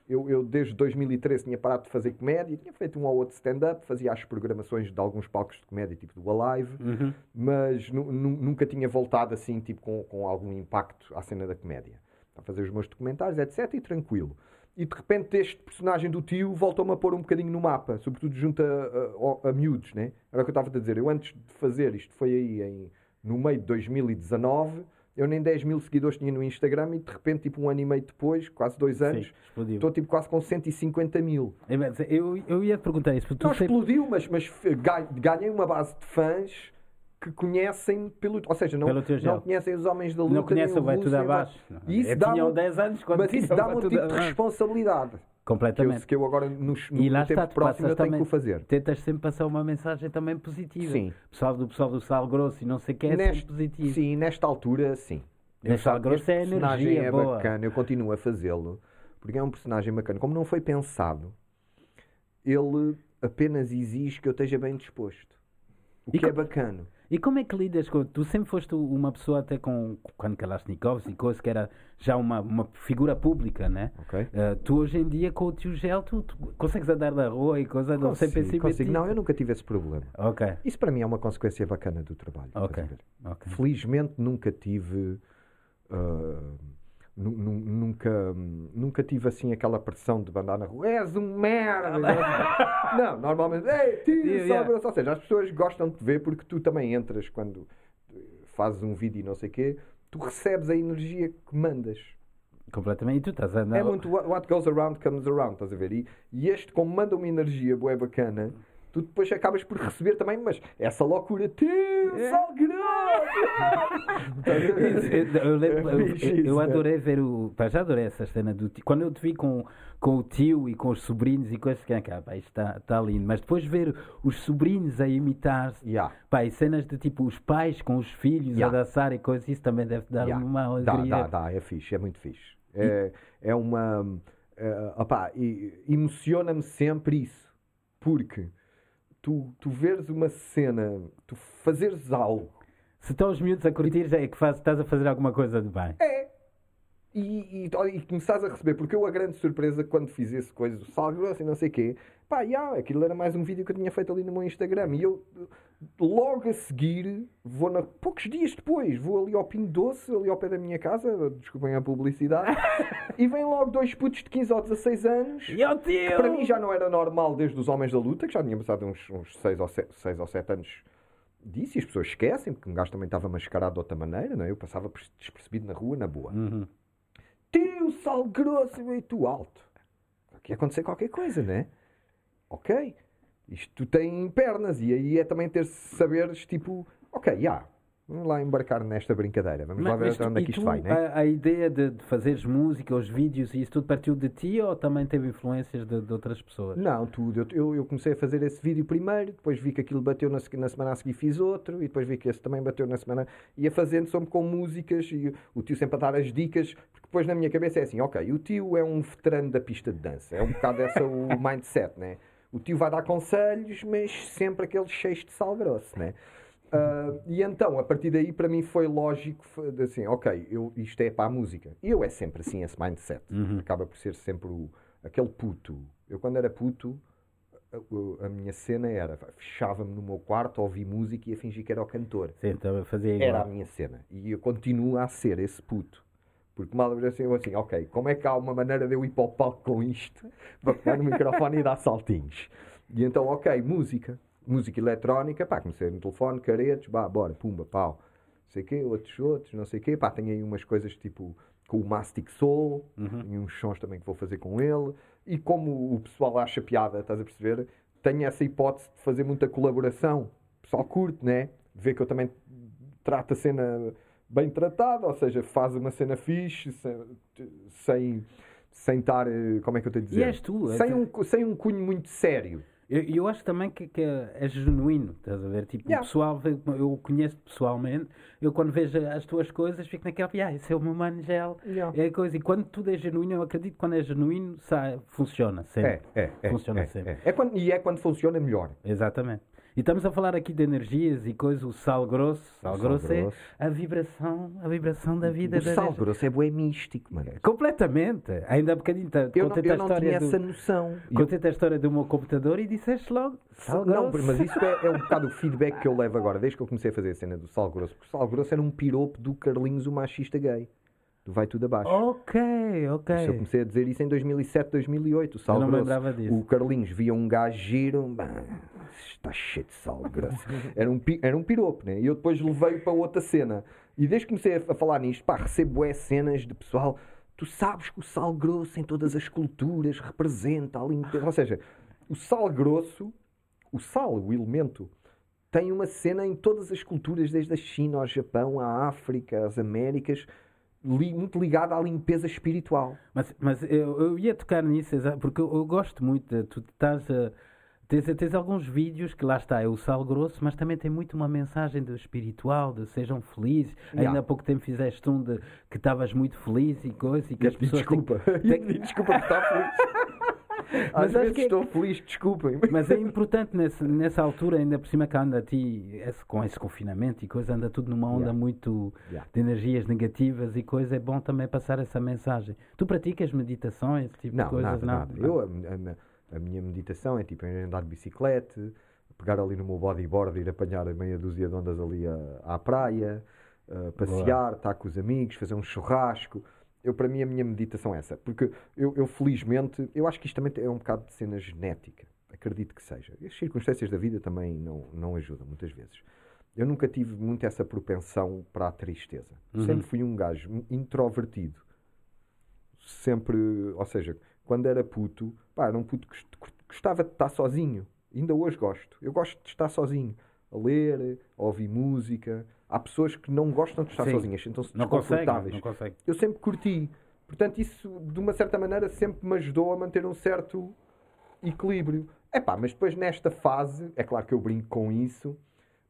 Speaker 2: Eu, eu, desde 2013 tinha parado de fazer comédia, tinha feito um ou outro stand-up, fazia as programações de alguns palcos de comédia, tipo do Alive,
Speaker 1: Uhum.
Speaker 2: mas nu- nu- nunca tinha voltado assim, tipo, com, com algum impacto à cena da comédia. A fazer os meus documentários, etc. E tranquilo. E de repente este personagem do tio voltou-me a pôr um bocadinho no mapa, sobretudo junto a, a, a miúdos, né? Era o que eu estava a dizer. Eu antes de fazer, isto foi aí em, no meio de 2019, eu nem 10 mil seguidores tinha no Instagram e de repente, tipo um ano e meio depois, quase dois anos,
Speaker 1: Sim,
Speaker 2: estou tipo quase com 150 mil.
Speaker 1: É, Eu, eu ia te perguntar isso,
Speaker 2: Não
Speaker 1: tu sempre...
Speaker 2: explodiu, mas, mas ga- ganhei uma base de fãs que conhecem pelo. Ou seja, não, não conhecem os homens da luta.
Speaker 1: Não conhece
Speaker 2: nem
Speaker 1: o Vai
Speaker 2: Russo,
Speaker 1: Tudo
Speaker 2: nem o Vai-
Speaker 1: Abaixo. Não.
Speaker 2: E isso
Speaker 1: Eu
Speaker 2: dá-me
Speaker 1: tinha
Speaker 2: um-
Speaker 1: 10 anos quando
Speaker 2: Mas isso
Speaker 1: Vai
Speaker 2: um tipo de responsabilidade. Que eu,
Speaker 1: Completamente.
Speaker 2: que eu agora, nos, no
Speaker 1: E lá
Speaker 2: tempo
Speaker 1: está, tu
Speaker 2: próximo, eu tenho
Speaker 1: também,
Speaker 2: que o fazer.
Speaker 1: tentas sempre passar uma mensagem também positiva.
Speaker 2: Sim.
Speaker 1: Pessoal do pessoal do sal grosso e não sei o que é
Speaker 2: Neste-
Speaker 1: positivo.
Speaker 2: Sim, nesta altura, sim.
Speaker 1: Nesta altura
Speaker 2: este
Speaker 1: é
Speaker 2: personagem
Speaker 1: energia
Speaker 2: é
Speaker 1: boa.
Speaker 2: bacana, eu continuo a fazê-lo, porque é um personagem bacana. Como não foi pensado, ele apenas exige que eu esteja bem disposto. O
Speaker 1: E
Speaker 2: que é bacana.
Speaker 1: E como é que lidas com. Tu sempre foste uma pessoa até com. Quando Kalashnikovs e coisas, que era já uma, uma figura pública, né?
Speaker 2: Ok?
Speaker 1: Eh, tu hoje em dia com o tio Gel, tu, tu consegues andar na rua e coisa, não sem
Speaker 2: Consigo. Não, eu nunca tive esse problema.
Speaker 1: Ok,
Speaker 2: Isso para mim é uma consequência bacana do trabalho. estás
Speaker 1: ok,
Speaker 2: a ver?
Speaker 1: ok.
Speaker 2: Felizmente nunca tive. nu- nunca, nunca tive assim aquela pressão de andar na rua. És um merda! não, normalmente. Ei, Tio, só
Speaker 1: yeah.
Speaker 2: abraço." Ou seja, as pessoas gostam de te ver porque tu também entras quando eh, fazes um vídeo e não sei o quê, tu recebes a energia que mandas.
Speaker 1: Completamente. E tu estás a andar.
Speaker 2: É muito what what goes around comes around, estás a ver? E, e este, como manda uma energia boa bacana, tu depois acabas por receber também, mas essa loucura, tio,
Speaker 1: É.
Speaker 2: sal
Speaker 1: Eu, eu lembro- eu-
Speaker 2: É
Speaker 1: eu
Speaker 2: isso,
Speaker 1: adorei ver o. Pá, já adorei essa cena do tio. Quando eu te vi com, com o tio e com os sobrinhos e coisas que ah, pá, isto está está lindo. Mas depois ver os sobrinhos a imitar-se.
Speaker 2: Yeah.
Speaker 1: Pá, e cenas de tipo os pais com os filhos
Speaker 2: Yeah.
Speaker 1: a dançar e coisas, isso também deve dar
Speaker 2: Yeah.
Speaker 1: uma
Speaker 2: Dá,
Speaker 1: alegria.
Speaker 2: dá, dá, é fixe, é muito fixe. É, é uma. É, opá, emociona-me sempre isso. Porque tu, tu veres uma cena, tu fazeres algo
Speaker 1: Se estão os miúdos a curtir, é que faz, estás a fazer alguma coisa de bem.
Speaker 2: É. E, e, e a receber, porque eu a grande surpresa quando fiz esse coisa, do sal grosso e não sei o quê, pá, já, aquilo era mais um vídeo que eu tinha feito ali no meu Instagram. E eu, logo a seguir, vou na, poucos dias depois, vou ali ao Pinho Doce, ali ao pé da minha casa, desculpem a publicidade, e vem logo dois putos de 15 ou 16 anos.
Speaker 1: E ao tio!
Speaker 2: que Para mim já não era normal desde os Homens da Luta, que já tinha passado uns, uns 6, ou 7, seis ou 7 anos disso, e as pessoas esquecem, porque um gajo também estava mascarado de outra maneira, não é? Eu passava despercebido na rua, na boa.
Speaker 1: Uhum.
Speaker 2: Tio, sal grosso, muito alto. Aqui ia acontecer qualquer coisa, né? Ok. Isto tem pernas e aí é também ter saberes tipo, ok, já, Vamos lá embarcar nesta brincadeira. Vamos lá
Speaker 1: Mas-
Speaker 2: ver
Speaker 1: mas
Speaker 2: até
Speaker 1: tu-
Speaker 2: onde é que isto
Speaker 1: tu,
Speaker 2: vai, né?
Speaker 1: A, a ideia de, de fazeres música, os vídeos e isso tudo partiu de ti ou também teve influências de, de outras pessoas?
Speaker 2: Não, tudo. Eu, eu, comecei a fazer esse vídeo primeiro, depois vi que aquilo bateu na, na semana a seguir, fiz outro, e depois vi que esse também bateu na semana. Ia fazendo sempre com músicas e o tio sempre a dar as dicas, porque depois na minha cabeça é assim: ok, o tio é um veterano da pista de dança, é um bocado essa o mindset, né? O tio vai dar conselhos, mas sempre aqueles cheios de sal grosso, né? Ah, e então, a partir daí, para mim foi lógico, foi assim, ok, eu, isto é para a música. E eu é sempre assim, esse mindset. Acaba por ser sempre o, aquele puto. Eu, quando era puto, a, a minha cena era, fechava-me no meu quarto, ouvir música e ia fingir que era o cantor.
Speaker 1: Sim, então fazia igual.
Speaker 2: Era a minha cena. E eu continuo a ser esse puto. Porque mal assim, eu assim, ok, como é que há uma maneira de eu ir para o palco com isto, para pegar no microfone e dar saltinhos? E então, ok, música. Música eletrónica, pá, comecei no telefone, caretos, pá, bora, pumba, pau. Não sei o quê, outros, outros, não sei o quê. Pá, tenho aí umas coisas tipo com o Mastic Soul, e uns sons também que vou fazer com ele. E como o pessoal acha piada, estás a perceber? Tenho essa hipótese de fazer muita colaboração. O pessoal curte, né? Vê que eu também trato a cena bem tratada, ou seja, faz uma cena fixe, sem, sem, sem estar, eh, como é que eu tenho de
Speaker 1: E
Speaker 2: dizer?
Speaker 1: és tu, é
Speaker 2: sem, um, sem um cunho muito sério.
Speaker 1: Eu, eu acho também que, que é genuíno, estás a ver? Tipo,
Speaker 2: Yeah.
Speaker 1: o pessoal, eu o conheço pessoalmente, eu quando vejo as tuas coisas fico naquela, ah, esse é o meu mano gel,
Speaker 2: Yeah.
Speaker 1: é coisa. E quando tudo é genuíno, eu acredito que quando é genuíno, sai, funciona sempre.
Speaker 2: É, é, é.
Speaker 1: Funciona
Speaker 2: é,
Speaker 1: sempre.
Speaker 2: é. É quando, e é quando funciona melhor.
Speaker 1: Exatamente. E estamos a falar aqui de energias e coisas, o sal grosso. Sal,
Speaker 2: sal
Speaker 1: grosso,
Speaker 2: grosso.
Speaker 1: é a vibração, a vibração da vida.
Speaker 2: O
Speaker 1: da
Speaker 2: sal
Speaker 1: energia.
Speaker 2: grosso é bué místico, mano.
Speaker 1: Completamente. Ainda há bocadinho
Speaker 2: Eu não, eu
Speaker 1: a
Speaker 2: não tinha
Speaker 1: do...
Speaker 2: essa noção.
Speaker 1: Contei-te a história do meu computador e disseste logo sal
Speaker 2: Não,
Speaker 1: grosso.
Speaker 2: mas isso é, é um bocado o feedback que eu levo agora, desde que eu comecei a fazer a cena do Sal Grosso. Porque o Sal Grosso era um piropo do Carlinhos, o machista gay. Do Vai Tudo Abaixo.
Speaker 1: Ok, ok.
Speaker 2: Isso eu comecei a dizer isso em 2007, 2008. O Sal
Speaker 1: Eu não
Speaker 2: Grosso.
Speaker 1: lembrava disso.
Speaker 2: O Carlinhos via um gajo giro, "Bah, está cheio de sal grosso. Era um, era um piropo, né? E eu depois levei para outra cena. E desde que comecei a, a falar nisto, pá, recebo é cenas de pessoal. Tu sabes que o sal grosso em todas as culturas representa a limpeza. Ou seja, o sal grosso, o sal, o elemento, tem uma cena em todas as culturas, desde a China ao Japão, à África, às Américas, li- muito ligada à limpeza espiritual.
Speaker 1: Mas, mas eu, eu ia tocar nisso, porque eu, eu gosto muito. Tu estás a. Tens, tens alguns vídeos que lá está, é o sal grosso, mas também tem muito uma mensagem do espiritual, de sejam felizes.
Speaker 2: Yeah.
Speaker 1: Ainda há pouco tempo fizeste um de que estavas muito feliz e coisa, e que as
Speaker 2: Pedi
Speaker 1: pessoas. têm-
Speaker 2: desculpa.
Speaker 1: têm-
Speaker 2: Pedi desculpa por estar feliz. Às
Speaker 1: Mas acho
Speaker 2: vezes
Speaker 1: que é-
Speaker 2: estou feliz, desculpem.
Speaker 1: Mas é importante nesse, nessa altura, ainda por cima que anda a ti, esse- com esse confinamento e coisa, anda tudo numa onda
Speaker 2: Yeah.
Speaker 1: muito
Speaker 2: Yeah.
Speaker 1: de energias negativas e coisa, é bom também passar essa mensagem. Tu praticas meditações, esse tipo
Speaker 2: Não,
Speaker 1: de coisas?
Speaker 2: nada,
Speaker 1: não?
Speaker 2: nada. Eu, a, a- a minha meditação é tipo andar de bicicleta, pegar ali no meu bodyboard, ir apanhar a meia dúzia de ondas ali à, à praia, uh, passear, estar com os amigos, fazer um churrasco. Eu, para mim, a minha meditação é essa. Porque eu, eu, felizmente, eu acho que isto também é um bocado de cena genética. Acredito que seja. As circunstâncias da vida também não, não ajudam, muitas vezes. Eu nunca tive muito essa propensão para a tristeza. Sempre fui um gajo introvertido sempre, ou seja, quando era puto, pá, era um puto que gost- gostava de estar sozinho. Ainda hoje gosto. Eu gosto de estar sozinho, a ler, a ouvir música. Há pessoas que não gostam de estar
Speaker 1: Sim.
Speaker 2: sozinhas, sentem-se
Speaker 1: Não consegue,
Speaker 2: desconfortáveis.
Speaker 1: não consegue.
Speaker 2: Eu sempre curti. Portanto, isso, de uma certa maneira, sempre me ajudou a manter um certo equilíbrio. Epá, mas depois nesta fase, é claro que eu brinco com isso,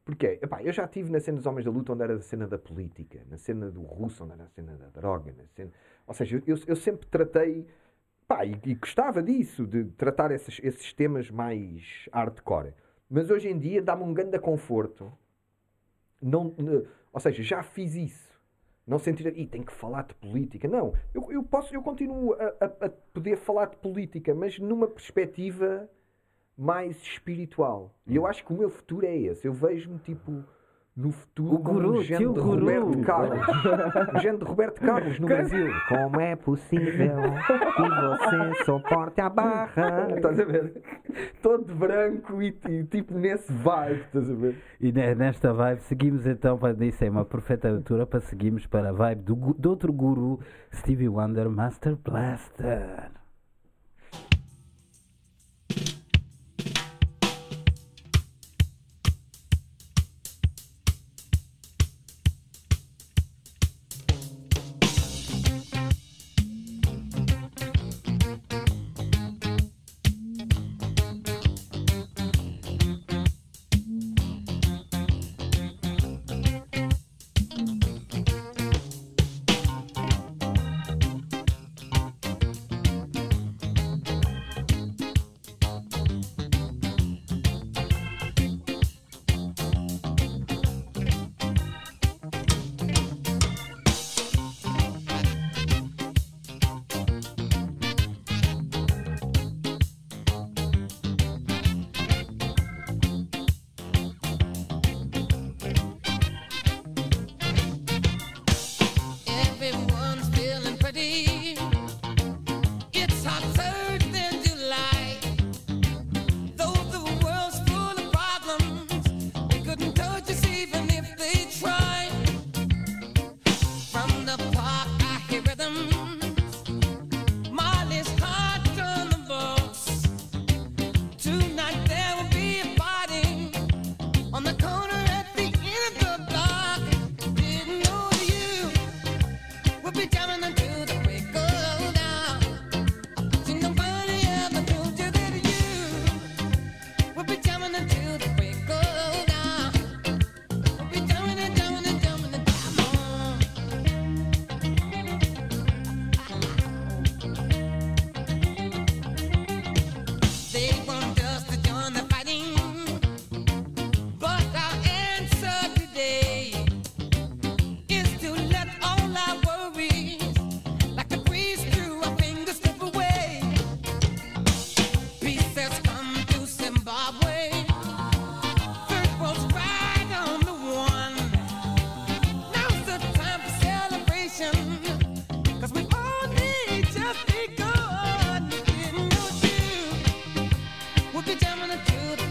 Speaker 2: porque epá, eu já estive na cena dos Homens da Luta, onde era a cena da política, na cena do russo, onde era a cena da droga, na cena... ou seja, eu, eu sempre tratei, pá, e, e gostava disso, de tratar esses, esses temas mais hardcore. Mas hoje em dia dá-me um grande conforto. Não, ou seja, já fiz isso. Não sentir, e tem que falar de política. Não, eu, eu posso, eu continuo a, a- a poder falar de política, mas numa perspectiva mais espiritual. E eu acho que o meu futuro é esse. Eu vejo-me tipo no futuro
Speaker 1: O guru,
Speaker 2: género
Speaker 1: tio
Speaker 2: de
Speaker 1: guru.
Speaker 2: Roberto Carlos. género de Roberto Carlos no Brasil. Como é possível que você suporte a barra? Estás a ver? Todo branco e, e tipo nesse vibe, estás a ver?
Speaker 1: E ne- nesta vibe, seguimos então para isso é uma perfeita altura para seguirmos para a vibe do, do outro guru, Stevie Wonder Master Blaster.
Speaker 5: To the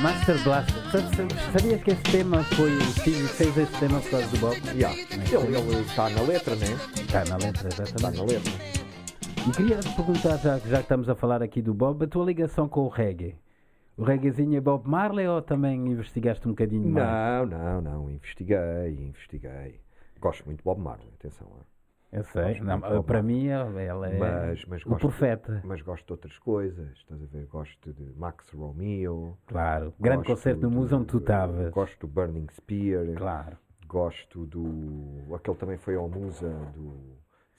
Speaker 1: Master Blaster. Sa- sa- Sabias que esse tema foi. O Stevie fez esse tema por causa do Bob?
Speaker 2: Yeah. Ele, ele está na letra, né?
Speaker 1: Está na letra,
Speaker 2: Está
Speaker 1: exatamente.
Speaker 2: na letra.
Speaker 1: E queria te perguntar, já, que- já que estamos a falar aqui do Bob, a tua ligação com o reggae. O reggaezinho é Bob Marley ou também investigaste um bocadinho mais?
Speaker 2: Não, não, não. Investiguei, investiguei. Gosto muito de Bob Marley, atenção. ah.
Speaker 1: Eu sei, não,
Speaker 2: de Bob
Speaker 1: para mim ele é
Speaker 2: Mas, mas
Speaker 1: o
Speaker 2: gosto,
Speaker 1: profeta.
Speaker 2: mas gosto de outras coisas. Estás a ver? Gosto de Max Romeo.
Speaker 1: Claro, grande concerto no museu onde tu estavas.
Speaker 2: Gosto do Burning Spear.
Speaker 1: Claro.
Speaker 2: Gosto do. Aquele também foi ao Musa do.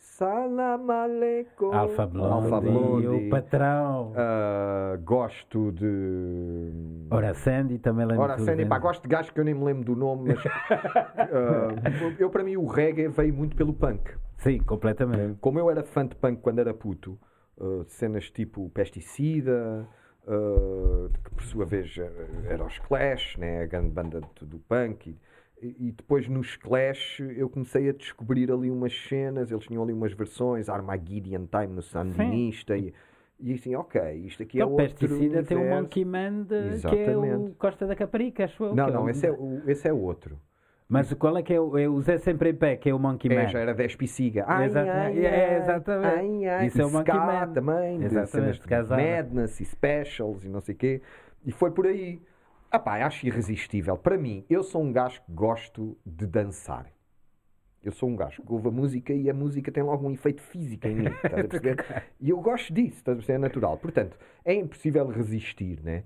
Speaker 2: Salam aleikum.
Speaker 1: Alfa Blondy. o patrão.
Speaker 2: Ah, gosto de.
Speaker 1: Ora, Sandy também lembro
Speaker 2: Ora, Sandy, pá, gosto de gajos que eu nem me lembro do nome, mas. ah, eu, para mim, o reggae veio muito pelo punk.
Speaker 1: Sim, completamente.
Speaker 2: Como eu era fã de punk quando era puto, uh, cenas tipo Pesticida, uh, que por sua vez uh, era os Clash, né, a grande banda do, do punk. E, e depois nos Clash eu comecei a descobrir ali umas cenas, eles tinham ali umas versões, Armageddon Time no Sandinista. E, e assim, ok, isto aqui é
Speaker 1: Então,
Speaker 2: outro
Speaker 1: Pesticida tem o
Speaker 2: universo.
Speaker 1: Monkey Man, de- que é o. Costa da Caparica, acho eu.
Speaker 2: Não,
Speaker 1: que
Speaker 2: não,
Speaker 1: o-
Speaker 2: esse é, o- esse é outro.
Speaker 1: Mas qual é que é o, é o Zé Sempre em Pé, que é o Monkey Man?
Speaker 2: É, já era Despiciga. Ai,
Speaker 1: Exatamente.
Speaker 2: ai,
Speaker 1: É,
Speaker 2: ai,
Speaker 1: exatamente.
Speaker 2: Ai, ai.
Speaker 1: Isso é o Monkey Man.
Speaker 2: também, de
Speaker 1: Exatamente,
Speaker 2: de
Speaker 1: casada.
Speaker 2: Madness e Specials e não sei o quê. E foi por aí. Ah pá, acho irresistível. Para mim, eu sou um gajo que gosto de dançar. Eu sou um gajo que ouve a música e a música tem logo um efeito físico em mim. Estás a perceber? E eu gosto disso, estás a perceber? É natural. Portanto, é impossível resistir, né?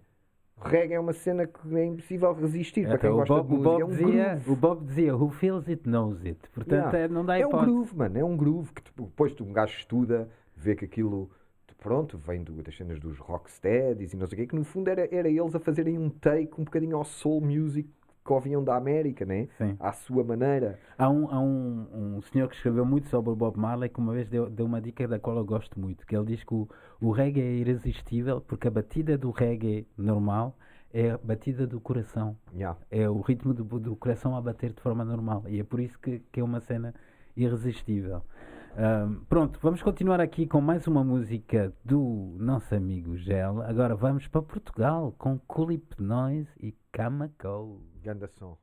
Speaker 2: O reggae é uma cena que é impossível resistir. para quem
Speaker 1: Então, o,
Speaker 2: gosta
Speaker 1: Bob,
Speaker 2: de
Speaker 1: o,
Speaker 2: música,
Speaker 1: Bob
Speaker 2: é um
Speaker 1: dizia,
Speaker 2: groove.
Speaker 1: o Bob dizia, who feels it knows it. Portanto,
Speaker 2: Yeah.
Speaker 1: é, não dá
Speaker 2: É um
Speaker 1: hipótese.
Speaker 2: groove, mano. É um groove que tipo, depois tu, um gajo estuda, vê que aquilo, pronto, vem do- das cenas dos rocksteadies e não sei o quê, que no fundo era, era eles a fazerem um take um bocadinho ao soul music que ouviam da América, né?
Speaker 1: Sim.
Speaker 2: À sua maneira.
Speaker 1: Há, um, há um, um senhor que escreveu muito sobre o Bob Marley que uma vez deu, deu uma dica da qual eu gosto muito, que ele diz que o, o reggae é irresistível porque a batida do reggae normal é a batida do coração.
Speaker 2: Yeah.
Speaker 1: É o ritmo do, do coração a bater de forma normal. E é por isso que, que é uma cena irresistível. Pronto, vamos continuar aqui com mais uma música do nosso amigo Gel. Agora vamos para Portugal com Culip Noise e Camacou.
Speaker 2: Ganda som.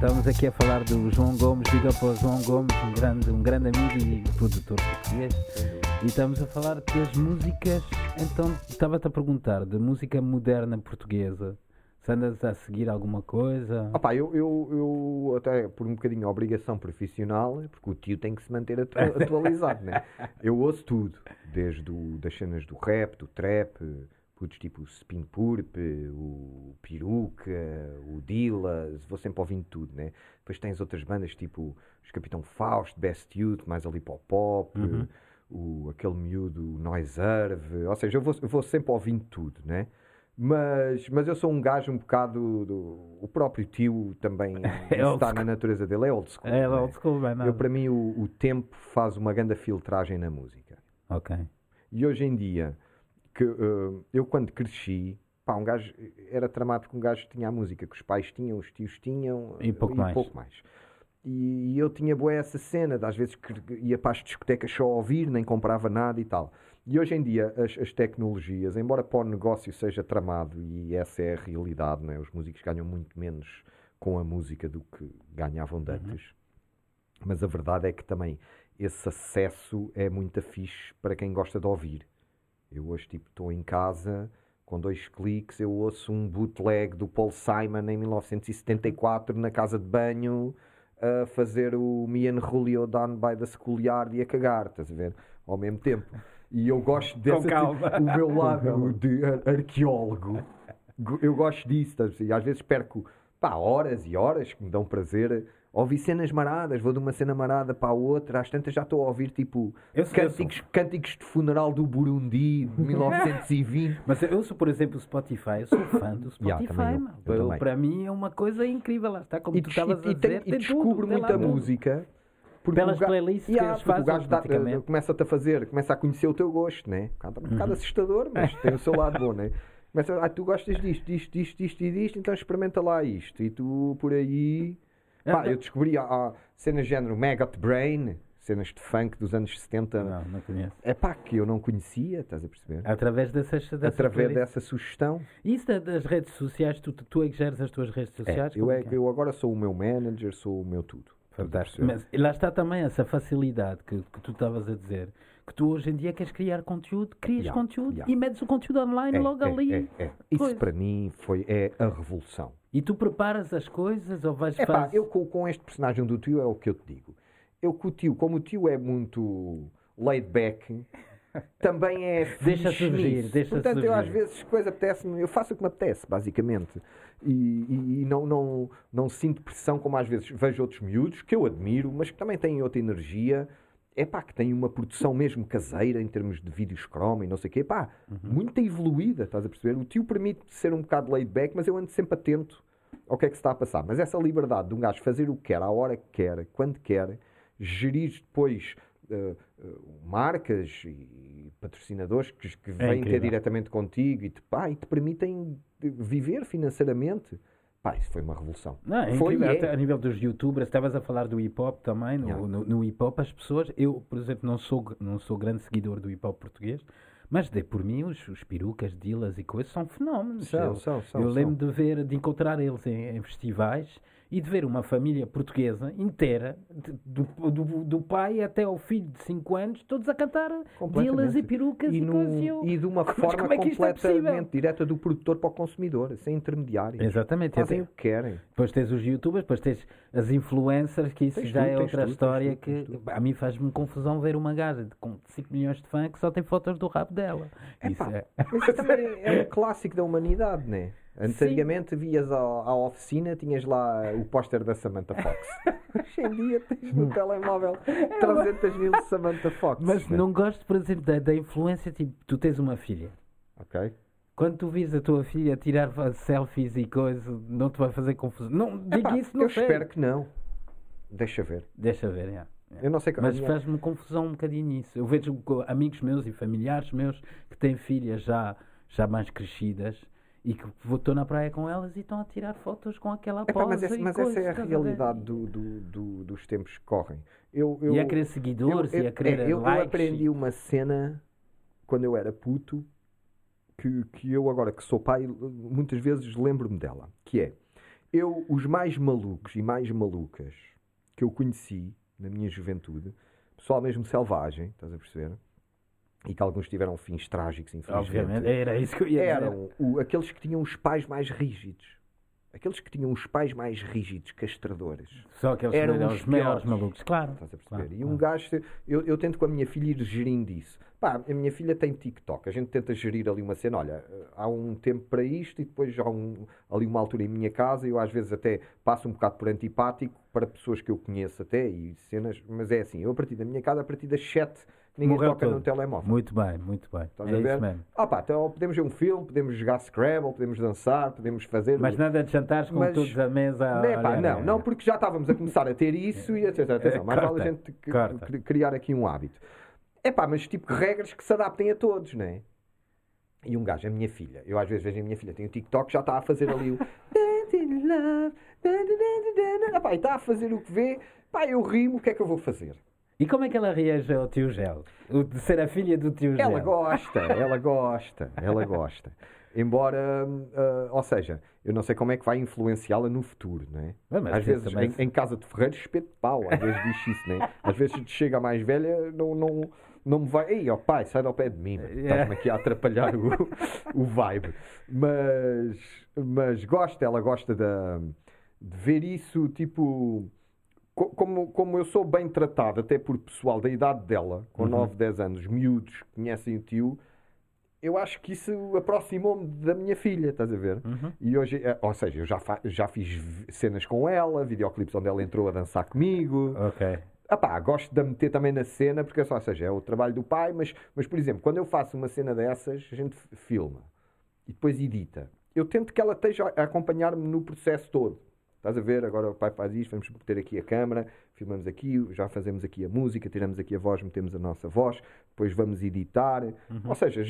Speaker 1: Estamos aqui a falar do João Gomes. Diga para o João Gomes, um grande, um grande amigo e produtor português. E estamos a falar das músicas. Então, estava-te a perguntar, da música moderna portuguesa. Se andas a seguir alguma coisa?
Speaker 2: Opá, eu, eu, eu até por um bocadinho a obrigação profissional, porque o tio tem que se manter atu- atualizado, né? Eu ouço tudo, desde o, das cenas do rap, do trap, putos tipo o Spin Purp, o Peruca, o Dillas, vou sempre ouvindo tudo, né? Depois tens outras bandas tipo os Capitão Fausto, Best Youth, mais ali para o pop, o, aquele miúdo Noiserve, ou seja, eu vou, eu vou sempre ouvindo tudo, né? Mas, mas eu sou um gajo um bocado. Do, o próprio tio também
Speaker 1: É
Speaker 2: está na natureza dele, é old school.
Speaker 1: É,
Speaker 2: né?
Speaker 1: old school, vai
Speaker 2: Eu, para mim, o, o tempo faz uma grande filtragem na música.
Speaker 1: Ok.
Speaker 2: E hoje em dia, que, eh, eu quando cresci, pá, um gajo era tramado que um gajo tinha a música que os pais tinham, os tios tinham
Speaker 1: E pouco mais.
Speaker 2: E eu tinha boa essa cena, de às vezes que ia para as discotecas só a ouvir, nem comprava nada e tal. E hoje em dia as, as tecnologias, embora para o negócio seja tramado, e essa é a realidade, não é? os músicos ganham muito menos com a música do que ganhavam de antes. Mas a verdade é que também esse acesso é muito fixe para quem gosta de ouvir. Eu hoje tipo estou em casa, com dois cliques eu ouço um bootleg do Paul Simon em 1974 na casa de banho a fazer o Me and Julio Down by the Schoolyard e a cagar, estás a ver? Ao mesmo tempo. E eu gosto desse
Speaker 1: calma.
Speaker 2: o meu lado de ar- arqueólogo. Go- Eu gosto disso, estás a ver? E às vezes perco pá, horas e horas que me dão prazer. Ouvi cenas maradas, vou de uma cena marada para a outra, às tantas já estou a ouvir tipo
Speaker 1: Eu sou- eu
Speaker 2: cânticos, cânticos de funeral do Burundi de 1920.
Speaker 1: Mas eu sou, por exemplo, o Spotify, eu sou fã do Spotify.
Speaker 2: Yeah, eu, eu
Speaker 1: para mim é uma coisa incrível, lá está, como
Speaker 2: e,
Speaker 1: tu estavas
Speaker 2: e-
Speaker 1: a
Speaker 2: e
Speaker 1: dizer.
Speaker 2: e
Speaker 1: tem
Speaker 2: descubro
Speaker 1: tudo,
Speaker 2: muita música porque
Speaker 1: Pelas
Speaker 2: o ga-
Speaker 1: playlists que
Speaker 2: Yeah,
Speaker 1: eles
Speaker 2: porque o
Speaker 1: fazem
Speaker 2: gajo
Speaker 1: automaticamente. Uhum.
Speaker 2: começa-te a fazer, começa a conhecer o teu gosto, né? Um bocado, um bocado assustador, mas tem o seu lado bom, né? Começa, ah, tu gostas disto, disto, disto, disto e disto, então experimenta lá isto. E tu por aí. Pá, eu descobri há, há cenas de género Maggot Brain, cenas de funk dos anos 70.
Speaker 1: Não, não conheço.
Speaker 2: É pá, que eu não conhecia, estás a perceber?
Speaker 1: Através dessas, dessas
Speaker 2: Através dessa sugestão.
Speaker 1: Isso da- das redes sociais, tu, tu é que geres as tuas redes
Speaker 2: É,
Speaker 1: sociais?
Speaker 2: eu,
Speaker 1: como
Speaker 2: é,
Speaker 1: é?
Speaker 2: eu agora sou o meu manager, sou o meu tudo.
Speaker 1: Fantástico. Mas lá está também essa facilidade que, que tu estavas a dizer. Que tu hoje em dia queres criar conteúdo, crias
Speaker 2: Yeah,
Speaker 1: conteúdo
Speaker 2: yeah.
Speaker 1: e metes o conteúdo online
Speaker 2: É,
Speaker 1: logo
Speaker 2: é,
Speaker 1: ali.
Speaker 2: é, é. Isso
Speaker 1: Coisa.
Speaker 2: para mim foi, é a revolução.
Speaker 1: E tu preparas as coisas ou vais
Speaker 2: pá,
Speaker 1: fazer.
Speaker 2: eu com, com este personagem do tio é o que eu te digo. Eu com o tio, como o tio é muito laid back, também é
Speaker 1: Deixa surgir, deixa
Speaker 2: Portanto, eu
Speaker 1: surgir.
Speaker 2: às vezes coisa apetece-me, eu faço o que me apetece, basicamente. E, e- e não, não, não sinto pressão como às vezes vejo outros miúdos, que eu admiro, mas que também têm outra energia. É pá, que têm uma produção mesmo caseira em termos de vídeos chroma e não sei o quê. Pá,
Speaker 1: Uhum.
Speaker 2: muito evoluída, estás a perceber? O tio permite ser um bocado laid back, mas eu ando sempre atento ao que é que se está a passar. Mas essa liberdade de um gajo fazer o que quer, à hora que quer, quando quer, gerir depois eh, eh, marcas e patrocinadores que, que vêm ter
Speaker 1: incrível.
Speaker 2: diretamente contigo e te, pá, e te permitem viver financeiramente. Pá, isso foi uma revolução.
Speaker 1: Não, é
Speaker 2: foi
Speaker 1: incrível,
Speaker 2: é.
Speaker 1: a nível dos youtubers, estavas a falar do hip hop também, no,
Speaker 2: Yeah.
Speaker 1: no, no hip hop as pessoas, eu, por exemplo, não sou, não sou grande seguidor do hip hop português, mas dei por mim os, os perucas, dilas e coisas são fenómenos.
Speaker 2: São,
Speaker 1: eu
Speaker 2: são, são,
Speaker 1: eu lembro de ver, de encontrar eles em, em festivais e de ver uma família portuguesa inteira, do, do, do pai até ao filho de 5 anos, todos a cantar
Speaker 2: Completamente.
Speaker 1: dilas e perucas e,
Speaker 2: e,
Speaker 1: coisas. e eu-
Speaker 2: e de uma
Speaker 1: Mas
Speaker 2: forma
Speaker 1: é isto é
Speaker 2: completamente direta do produtor para o consumidor, sem intermediários.
Speaker 1: Exatamente.
Speaker 2: Fazem o que querem.
Speaker 1: Depois tens os youtubers, depois tens as influencers, que isso
Speaker 2: Tens
Speaker 1: já
Speaker 2: tudo,
Speaker 1: é outra
Speaker 2: tudo,
Speaker 1: história que
Speaker 2: tudo.
Speaker 1: a mim faz-me confusão ver uma gaja com 5 milhões de fãs que só tem fotos do rabo dela. Isso
Speaker 2: Epá,
Speaker 1: é.
Speaker 2: Mas isso também é um clássico da humanidade, não é? Antigamente vias ao- à oficina, tinhas lá o póster da Samantha Fox. Hoje em dia tens no telemóvel 300 mil Samantha Fox.
Speaker 1: Mas
Speaker 2: né?
Speaker 1: não gosto, por exemplo, da, da influência, tipo, tu tens uma filha.
Speaker 2: Ok?
Speaker 1: Quando tu vis a tua filha tirar selfies e coisas, não te vai fazer confusão. Não, digo isso, não
Speaker 2: eu
Speaker 1: sei.
Speaker 2: espero que não. Deixa ver.
Speaker 1: Deixa ver, é. é.
Speaker 2: Eu não sei como.
Speaker 1: Mas faz-me confusão um bocadinho isso. Eu vejo amigos meus e familiares meus que têm filhas já, já mais crescidas e que estou na praia com elas e estão a tirar fotos com aquela
Speaker 2: Epá,
Speaker 1: pose
Speaker 2: mas essa,
Speaker 1: e
Speaker 2: mas
Speaker 1: coisa,
Speaker 2: essa é a realidade do, do- do- dos tempos que correm. Eu, eu,
Speaker 1: E a querer seguidores
Speaker 2: eu,
Speaker 1: e a querer
Speaker 2: é, eu, eu
Speaker 1: likes.
Speaker 2: aprendi
Speaker 1: e-
Speaker 2: uma cena quando eu era puto que, que eu agora que sou pai muitas vezes lembro-me dela que é eu os mais malucos e mais malucas que eu conheci na minha juventude pessoal mesmo selvagem estás a perceber e que alguns tiveram fins trágicos infelizmente
Speaker 1: Obviamente, era isso que eu ia dizer.
Speaker 2: eram aqueles que tinham os pais mais rígidos aqueles que tinham os pais mais rígidos castradores
Speaker 1: Só aqueles
Speaker 2: eram
Speaker 1: que eram
Speaker 2: os
Speaker 1: os maiores malucos, claro.
Speaker 2: Estás a perceber?
Speaker 1: claro,
Speaker 2: e um
Speaker 1: claro.
Speaker 2: gajo, eu, eu tento com a minha filha ir gerindo isso. Pá, a minha filha tem TikTok, a gente tenta gerir ali uma cena. Olha, há um tempo para isto e depois há um, ali uma altura em minha casa. Eu às vezes até passo um bocado por antipático para pessoas que eu conheço até e cenas, mas é assim. Eu a partir da minha casa, a partir das 7, ninguém
Speaker 1: Morreu
Speaker 2: toca no
Speaker 1: tudo.
Speaker 2: telemóvel.
Speaker 1: Muito bem, muito bem.
Speaker 2: Estás
Speaker 1: é
Speaker 2: a ver?
Speaker 1: isso mesmo.
Speaker 2: Ah, pá, então podemos ver um filme, podemos jogar Scrabble, podemos dançar, podemos fazer.
Speaker 1: Mas nada de jantares com
Speaker 2: Mas-
Speaker 1: todos à mesa.
Speaker 2: Não, pá, não,
Speaker 1: é.
Speaker 2: não, porque já estávamos a começar a ter isso e atenção, atenção mais vale a gente
Speaker 1: corta.
Speaker 2: criar aqui um hábito. É pá, mas tipo regras que se adaptem a todos, não é? E um gajo, a minha filha, eu às vezes vejo a minha filha, tem o TikTok, já está a fazer ali o. Epá, e está a fazer o que vê, pá, eu rimo, o que é que eu vou fazer?
Speaker 1: E como é que ela reage ao tio Gel? O de ser a filha do tio Gel?
Speaker 2: Ela gosta, ela gosta, ela gosta. Embora, ah, ou seja, eu não sei como é que vai influenciá-la no futuro, não é?
Speaker 1: Mas
Speaker 2: às vezes,
Speaker 1: também-
Speaker 2: em, em casa de ferreiros, espeto de pau, às vezes diz isso, não é? Às vezes chega a mais velha, não, não, não me vai. Ei, ó pai, sai do pé de mim, mano. estás-me aqui a atrapalhar o, o vibe. Mas, mas gosta, ela gosta da- de ver isso, tipo. Co- Como, como eu sou bem tratado, até por pessoal da idade dela, com 9, 10 anos, miúdos que conhecem o tio, eu acho que isso aproximou-me da minha filha, estás a ver? E hoje, eh, ou seja, eu já, já fiz cenas com ela, videoclipes onde ela entrou a dançar comigo.
Speaker 1: Ok.
Speaker 2: Ah pá, gosto de a meter também na cena, porque só, ou seja, é o trabalho do pai, mas, mas por exemplo, quando eu faço uma cena dessas, a gente filma e depois edita. Eu tento que ela esteja a acompanhar-me no processo todo. Estás a ver? Agora o pai faz isto, vamos meter aqui a câmara, filmamos aqui, já fazemos aqui a música, tiramos aqui a voz, metemos a nossa voz, depois vamos editar.
Speaker 1: Uhum.
Speaker 2: Ou seja,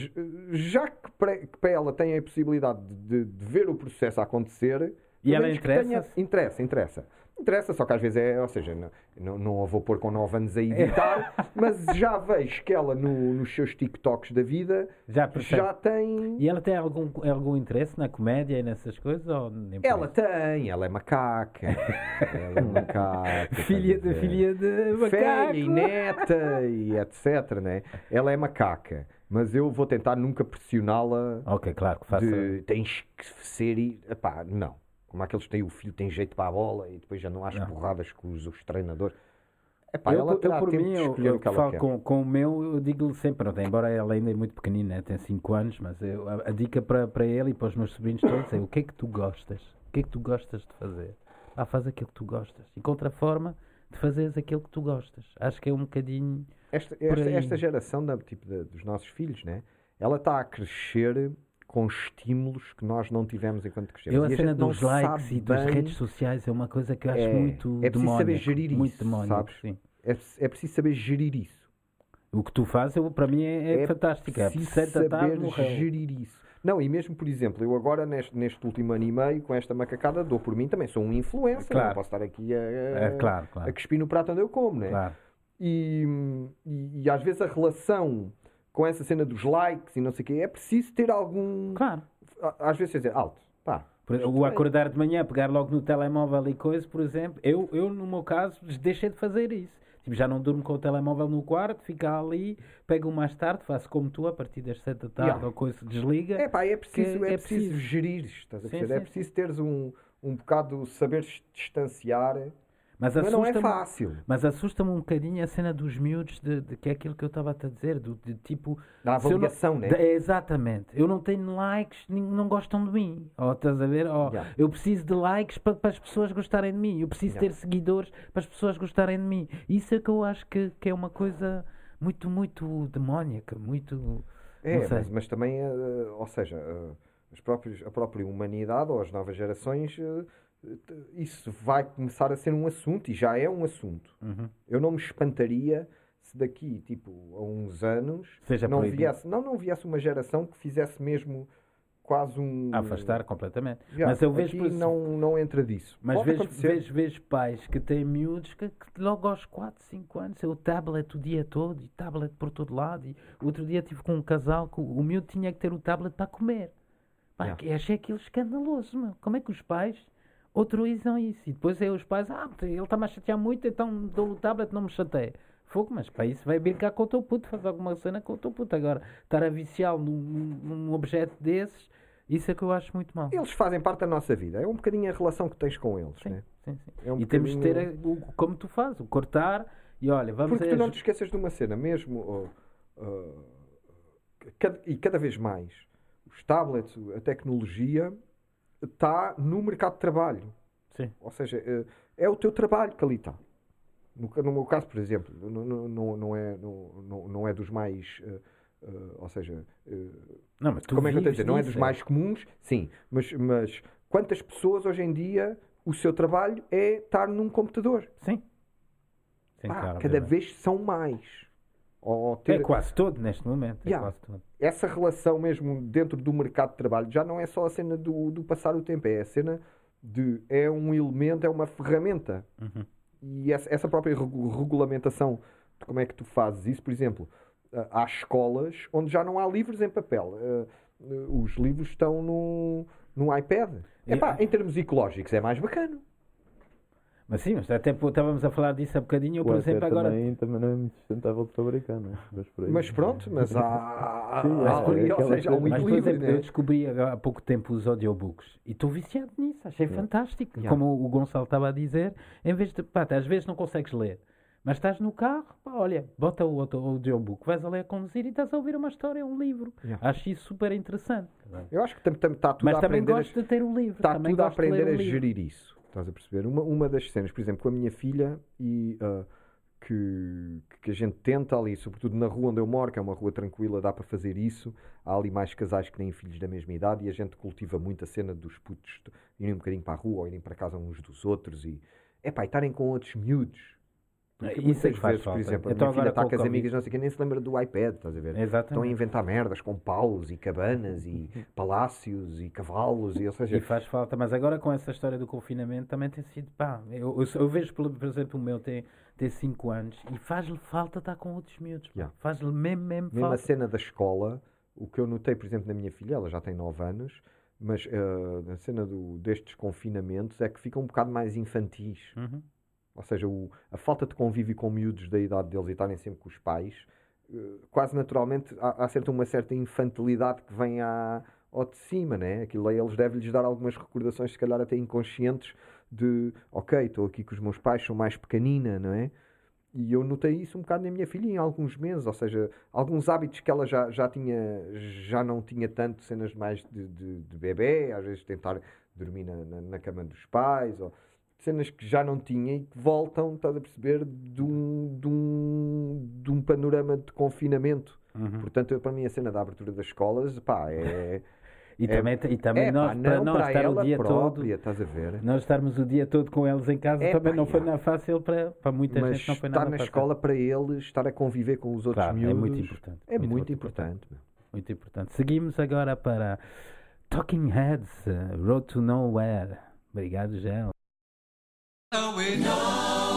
Speaker 2: já que para, ela tem a possibilidade de, de ver o processo acontecer,
Speaker 1: E ela interessa-se?
Speaker 2: tenha- Interessa, interessa. Interessa, só que às vezes é, ou seja, não, não, não a vou pôr com 9 anos a editar, mas já vejo que ela no- nos seus TikToks da vida
Speaker 1: Já percebe.
Speaker 2: já tem.
Speaker 1: E ela tem algum, algum interesse na comédia e nessas coisas? Ou
Speaker 2: Ela tem, ela é macaca. ela é macaca.
Speaker 1: Filha de filha de macaco.
Speaker 2: Filha e neta e etc. Né? Ela é macaca, mas eu vou tentar nunca pressioná-la
Speaker 1: Ok, claro que faça.
Speaker 2: de tens que ser. e- Epá, não. Como aqueles que têm o filho, tem jeito para a bola e depois já não há as
Speaker 1: Não.
Speaker 2: porradas com os, os treinadores. Epá,
Speaker 1: eu,
Speaker 2: ela
Speaker 1: eu, por mim, eu, eu
Speaker 2: o que
Speaker 1: falo com, com o meu, eu digo-lhe sempre, pronto, embora ela ainda é muito pequenina, né, tem 5 anos, mas eu- a, a dica para, para ele e para os meus sobrinhos todos é o que é que tu gostas? O que é que tu gostas de fazer? Ah, faz aquilo que tu gostas. Encontra a forma de fazeres aquilo que tu gostas. Acho que é um bocadinho.
Speaker 2: Esta, esta, esta geração da, tipo, da- dos nossos filhos, né? ela está a crescer com estímulos que nós não tivemos enquanto crescemos.
Speaker 1: Eu, a
Speaker 2: E
Speaker 1: cena dos likes e das redes sociais é uma coisa que eu acho
Speaker 2: É,
Speaker 1: muito
Speaker 2: é preciso saber
Speaker 1: demónico,
Speaker 2: gerir
Speaker 1: muito
Speaker 2: isso,
Speaker 1: demónico,
Speaker 2: sabes?
Speaker 1: sim.
Speaker 2: É, é preciso saber gerir isso.
Speaker 1: O que tu fazes, eu, para mim, é, é fantástico. É
Speaker 2: preciso saber gerir isso. Não, e mesmo, por exemplo, eu agora, neste, neste último ano e meio, com esta macacada, dou por mim também. Sou um influencer,
Speaker 1: Claro.
Speaker 2: não posso estar aqui a,
Speaker 1: É, claro, claro.
Speaker 2: a cuspir no prato onde eu como, né?
Speaker 1: claro.
Speaker 2: E, e, e às vezes a relação com essa cena dos likes e não sei o quê, é preciso ter algum.
Speaker 1: Claro.
Speaker 2: Às vezes, dizer, alto, pá.
Speaker 1: Por- O acordar de manhã, pegar logo no telemóvel e coisa, por exemplo, eu, eu no meu caso deixei de fazer isso. Tipo, já não durmo com o telemóvel no quarto, fica ali, pego mais tarde, faço como tu, a partir das 7 da tarde
Speaker 2: Yeah.
Speaker 1: ou coisa, desliga.
Speaker 2: É pá, é preciso, é
Speaker 1: é
Speaker 2: preciso,
Speaker 1: preciso.
Speaker 2: gerir, estás a
Speaker 1: Sim,
Speaker 2: perceber? é
Speaker 1: sim,
Speaker 2: preciso teres um, um bocado, saberes distanciar,
Speaker 1: Mas
Speaker 2: mas não é fácil.
Speaker 1: Mas assusta-me um bocadinho a cena dos miúdos, de, de- que é aquilo que eu estava a dizer, do, de tipo.
Speaker 2: Da
Speaker 1: eu não-
Speaker 2: avaliação, né?
Speaker 1: de- é, exatamente. Eu não tenho likes, não gostam de mim. Ou estás a ver? Ou,
Speaker 2: Yeah.
Speaker 1: Eu preciso de likes para, para as pessoas gostarem de mim. Eu preciso
Speaker 2: Yeah.
Speaker 1: ter seguidores para as pessoas gostarem de mim. Isso é que eu acho que, que é uma coisa muito, muito demónica, muito.
Speaker 2: É, mas, mas também, eh, ou seja, eh, os próprios, a própria humanidade ou as novas gerações, eh, isso vai começar a ser um assunto e já é um assunto.
Speaker 1: Uhum.
Speaker 2: Eu não me espantaria se daqui, tipo, a uns anos,
Speaker 1: Seja
Speaker 2: não
Speaker 1: proibido.
Speaker 2: viesse, não, não viesse uma geração que fizesse mesmo quase um...
Speaker 1: Afastar completamente.
Speaker 2: Já,
Speaker 1: mas eu vejo
Speaker 2: aqui não, não entra disso.
Speaker 1: Mas vejo, vejo, vejo pais que têm miúdos que, que logo aos 4, 5 anos é o tablet o dia todo e tablet por todo lado. E outro dia tive com um casal que o o miúdo tinha que ter o tablet para comer. Pá,
Speaker 2: Yeah.
Speaker 1: achei aquilo escandaloso. Meu. Como é que os pais autorizam isso? E depois é os pais, ah, ele está-me a chatear muito, então dou o tablet, não me chateia. Fogo, mas para isso vai brincar com o teu puto, faz alguma cena com o teu puto. Agora, estar a viciá-lo num, num- objeto desses, isso é que eu acho muito mal.
Speaker 2: Eles fazem parte da nossa vida. É um bocadinho a relação que tens com eles,
Speaker 1: Sim,
Speaker 2: né?
Speaker 1: sim, sim.
Speaker 2: É um
Speaker 1: e temos de ter
Speaker 2: bocadinho-
Speaker 1: o, como tu fazes, o cortar e olha, vamos
Speaker 2: Porque tu não
Speaker 1: aj-
Speaker 2: te esqueças de uma cena, mesmo cada- e cada vez mais os tablets, a tecnologia está no mercado de trabalho.
Speaker 1: Sim.
Speaker 2: Ou seja, eh, é o teu trabalho que ali está. No, no meu caso, por exemplo, não, não, não, é, não, não- é dos mais. eh, ou seja, eh,
Speaker 1: Não, mas
Speaker 2: como é que eu estou a dizer? Não é dos mais comuns, sim. Mas, mas quantas pessoas hoje em dia o seu trabalho é estar num computador?
Speaker 1: Sim. Sim,
Speaker 2: Pá,
Speaker 1: claro,
Speaker 2: cada vez são mais. Ou
Speaker 1: É
Speaker 2: ter
Speaker 1: quase todo neste momento. É
Speaker 2: Yeah. essa relação mesmo dentro do mercado de trabalho já não é só a cena do, do passar o tempo, é a cena de é um elemento, é uma ferramenta.
Speaker 1: Uhum.
Speaker 2: E essa, essa própria regu- regulamentação de como é que tu fazes isso, por exemplo, ah, há escolas onde já não há livros em papel. Ah, ah, Os livros estão no, no iPad. Epá, em termos ecológicos é mais bacana.
Speaker 1: Mas sim, mas estávamos a falar disso há bocadinho. Eu, por exemplo, agora.
Speaker 4: também, também não é muito sustentável de fabricar, não é? Mas, por aí.
Speaker 2: Mas pronto, mas há,
Speaker 4: Sim,
Speaker 2: há
Speaker 4: é,
Speaker 2: ali,
Speaker 4: é
Speaker 2: ou seja, há um.
Speaker 1: Mas, por
Speaker 2: equilíbrio,
Speaker 1: exemplo,
Speaker 2: né?
Speaker 1: eu descobri há pouco tempo os audiobooks e estou viciado nisso, achei fantástico.
Speaker 2: Yeah.
Speaker 1: Como o Gonçalo estava a dizer, em vez de, pá, às vezes não consegues ler, mas estás no carro, pá, olha, bota o audiobook, vais a ler a conduzir e estás a ouvir uma história, um livro.
Speaker 2: Yeah.
Speaker 1: Acho isso super interessante.
Speaker 2: Eu acho que está tudo
Speaker 1: Mas
Speaker 2: a
Speaker 1: também
Speaker 2: aprender a
Speaker 1: gosto de ter o livro.
Speaker 2: Está
Speaker 1: também
Speaker 2: tudo a aprender a gerir isso. Estás a perceber? Uma, uma das cenas, por exemplo, com a minha filha e ah, que, que a gente tenta ali, sobretudo na rua onde eu moro, que é uma rua tranquila, dá para fazer isso. Há ali mais casais que têm filhos da mesma idade e a gente cultiva muito a cena dos putos irem um bocadinho para a rua ou irem para casa uns dos outros e, epá, e estarem com outros miúdos. Porque
Speaker 1: Isso é que faz
Speaker 2: vezes, por
Speaker 1: falta.
Speaker 2: exemplo, a
Speaker 1: Então
Speaker 2: minha filha está
Speaker 1: com
Speaker 2: as amigas, não sei o que, nem se lembra do iPad, estás a ver? Estão a
Speaker 1: Exatamente.
Speaker 2: inventar merdas com paus e cabanas e palácios e cavalos e, ou seja,
Speaker 1: E faz falta, mas agora com essa história do confinamento também tem sido, pá, eu, eu, eu vejo, por, por exemplo, o meu tem 5 anos e faz-lhe falta estar com outros miúdos.
Speaker 2: Yeah.
Speaker 1: faz-lhe mesmo, mesmo
Speaker 2: Mesmo a
Speaker 1: falta.
Speaker 2: cena da escola, o que eu notei, por exemplo, na minha filha, ela já tem 9 anos, mas eh, na cena do, destes confinamentos é que ficam um bocado mais infantis.
Speaker 1: Uhum.
Speaker 2: Ou seja, o- a falta de convívio com miúdos da idade deles e estarem sempre com os pais, eh, quase naturalmente há, há certa, uma certa infantilidade que vem à, ao de cima, né? Aquilo aí eles devem-lhes dar algumas recordações, se calhar até inconscientes, de ok, estou aqui com os meus pais, sou mais pequenina, não é? E eu notei isso um bocado na minha filha em alguns meses, ou seja, alguns hábitos que ela já, já tinha, já não tinha tanto, cenas mais de, de, de bebê, às vezes tentar dormir na, na, na cama dos pais, ou cenas que já não tinha e que voltam, estás a perceber, de um, de um, de um panorama de confinamento.
Speaker 1: Uhum.
Speaker 2: Portanto, eu, para mim, a cena da abertura das escolas, pá, é.
Speaker 1: E
Speaker 2: É-
Speaker 1: também, e também
Speaker 2: é,
Speaker 1: nós,
Speaker 2: pá,
Speaker 1: para
Speaker 2: não para
Speaker 1: estar o dia
Speaker 2: própria,
Speaker 1: todo, nós estarmos o dia todo com eles em casa
Speaker 2: É,
Speaker 1: também
Speaker 2: pá,
Speaker 1: não foi nada fácil para, para muita
Speaker 2: Mas
Speaker 1: gente, não foi
Speaker 2: estar
Speaker 1: nada
Speaker 2: na
Speaker 1: fácil.
Speaker 2: escola para eles, estar a conviver com os outros
Speaker 1: Claro, é
Speaker 2: miúdos,
Speaker 1: muito importante.
Speaker 2: é muito, importante. meu.
Speaker 1: Muito importante. Seguimos agora para Talking Heads, uh, Road to Nowhere. Obrigado, Gel.
Speaker 5: And we know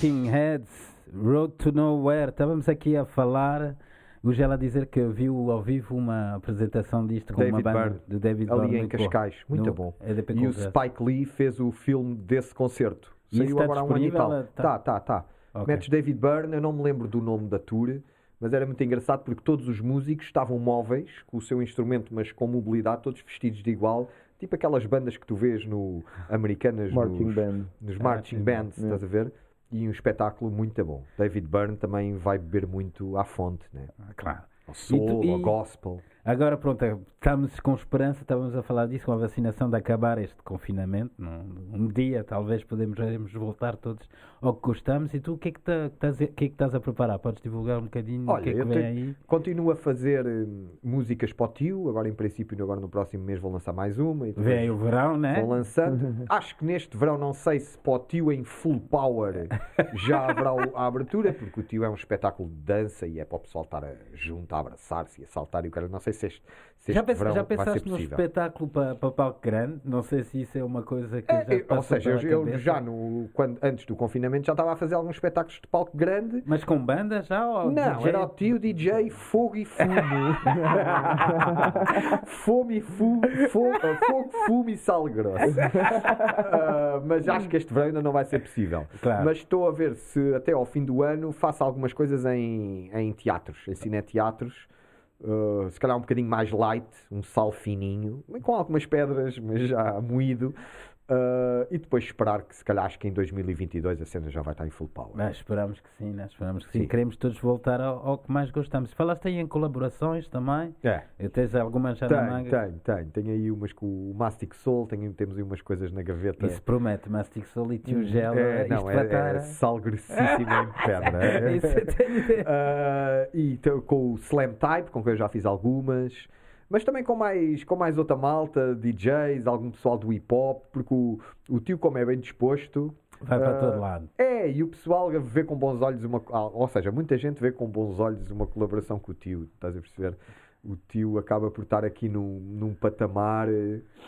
Speaker 1: Talking Heads, Road to Nowhere. Estávamos aqui a falar. O Gela a dizer que viu ao vivo uma apresentação disto com uma
Speaker 2: David
Speaker 1: banda
Speaker 2: Byrne,
Speaker 1: do David
Speaker 2: ali
Speaker 1: Byrne.
Speaker 2: em
Speaker 1: muito.
Speaker 2: Cascais. Muito
Speaker 1: No
Speaker 2: bom. E o. Spike Lee fez o filme desse concerto.
Speaker 1: E
Speaker 2: Saiu
Speaker 1: está
Speaker 2: agora há um ano e
Speaker 1: disponível?
Speaker 2: tal.
Speaker 1: Tá.
Speaker 2: Tá, tá, tá.
Speaker 1: Ok.
Speaker 2: Metes David Byrne, eu não me lembro do nome da tour, mas era muito engraçado porque todos os músicos estavam móveis, com o seu instrumento, mas com mobilidade, todos vestidos de igual. Tipo aquelas bandas que tu vês no americanas
Speaker 4: Marching
Speaker 2: nos,
Speaker 4: Band.
Speaker 2: nos
Speaker 1: Ah,
Speaker 2: marching
Speaker 1: sim.
Speaker 2: bands,
Speaker 4: É.
Speaker 2: estás a ver? E um espetáculo muito bom. David Byrne também vai beber muito à fonte, né?
Speaker 1: Ah, Claro.
Speaker 2: Ao soul,
Speaker 1: e-
Speaker 2: ao gospel.
Speaker 1: Agora, pronto, estamos com esperança, estávamos a falar disso, com a vacinação de acabar este confinamento. não? Um dia, talvez, podemos voltar todos ao que gostamos. E tu, o que é que, tá- estás, o é que estás a preparar? Podes divulgar um bocadinho o
Speaker 2: Olha,
Speaker 1: que é que vem
Speaker 2: tenho-
Speaker 1: aí?
Speaker 2: Continuo a fazer hum, músicas para o tio. Agora, em princípio, agora no próximo mês vou lançar mais uma. E
Speaker 1: Vem o verão, né?
Speaker 2: Vou lançando. Acho que neste verão, não sei se para o tio em full power já haverá o- a abertura, porque o tio é um espetáculo de dança e é para o pessoal estar a- junto, a abraçar-se e a saltar. E o cara, não sei se este, se
Speaker 1: Já,
Speaker 2: verão
Speaker 1: já pensaste
Speaker 2: possível.
Speaker 1: espetáculo para, para palco grande? Não sei se isso é uma coisa que
Speaker 2: É,
Speaker 1: já
Speaker 2: eu- ou seja, eu, eu já no, quando, antes do confinamento já estava a fazer alguns espetáculos de palco grande.
Speaker 1: Mas com banda já? Ou
Speaker 2: Não,
Speaker 1: DJ?
Speaker 2: era o tio DJ Fogo e Fumo. Fome e fumo, fo- fogo, fumo e sal grosso. Ah, mas acho que este verão ainda não vai ser possível.
Speaker 1: Claro.
Speaker 2: Mas estou a ver se até ao fim do ano faço algumas coisas em, em teatros, em cineteatros. Uh, se calhar um bocadinho mais light, um sal fininho, com algumas pedras, mas já moído. Uh, e depois esperar que, se calhar, acho que em 2022 a cena já vai estar em full power.
Speaker 1: Nós esperamos que sim, nós esperamos que sim.
Speaker 2: Sim.
Speaker 1: Queremos todos voltar ao, ao que mais gostamos. Falaste aí em colaborações também?
Speaker 2: É.
Speaker 1: Eu Tens algumas já na
Speaker 2: Tenho,
Speaker 1: manga?
Speaker 2: tenho, tenho. Tenho aí umas com o Mastic Soul, tenho, temos aí umas coisas na gaveta.
Speaker 1: Isso promete, Mastic Soul e Tio Gela.
Speaker 2: é,
Speaker 1: isto
Speaker 2: não, é,
Speaker 1: estar-
Speaker 2: é sal grossíssimo em pedra.
Speaker 1: Isso eu tenho ideia.
Speaker 2: Ah, e com o Slam Type, com quem eu já fiz algumas. Mas também com mais, com mais outra malta, DJs, algum pessoal do hip hop, porque o, o tio, como é bem disposto.
Speaker 1: Vai para
Speaker 2: ah,
Speaker 1: todo lado.
Speaker 2: É, e o pessoal vê com bons olhos uma. ah, Ou seja, muita gente vê com bons olhos uma colaboração com o tio, estás a perceber? O tio acaba por estar aqui num, num patamar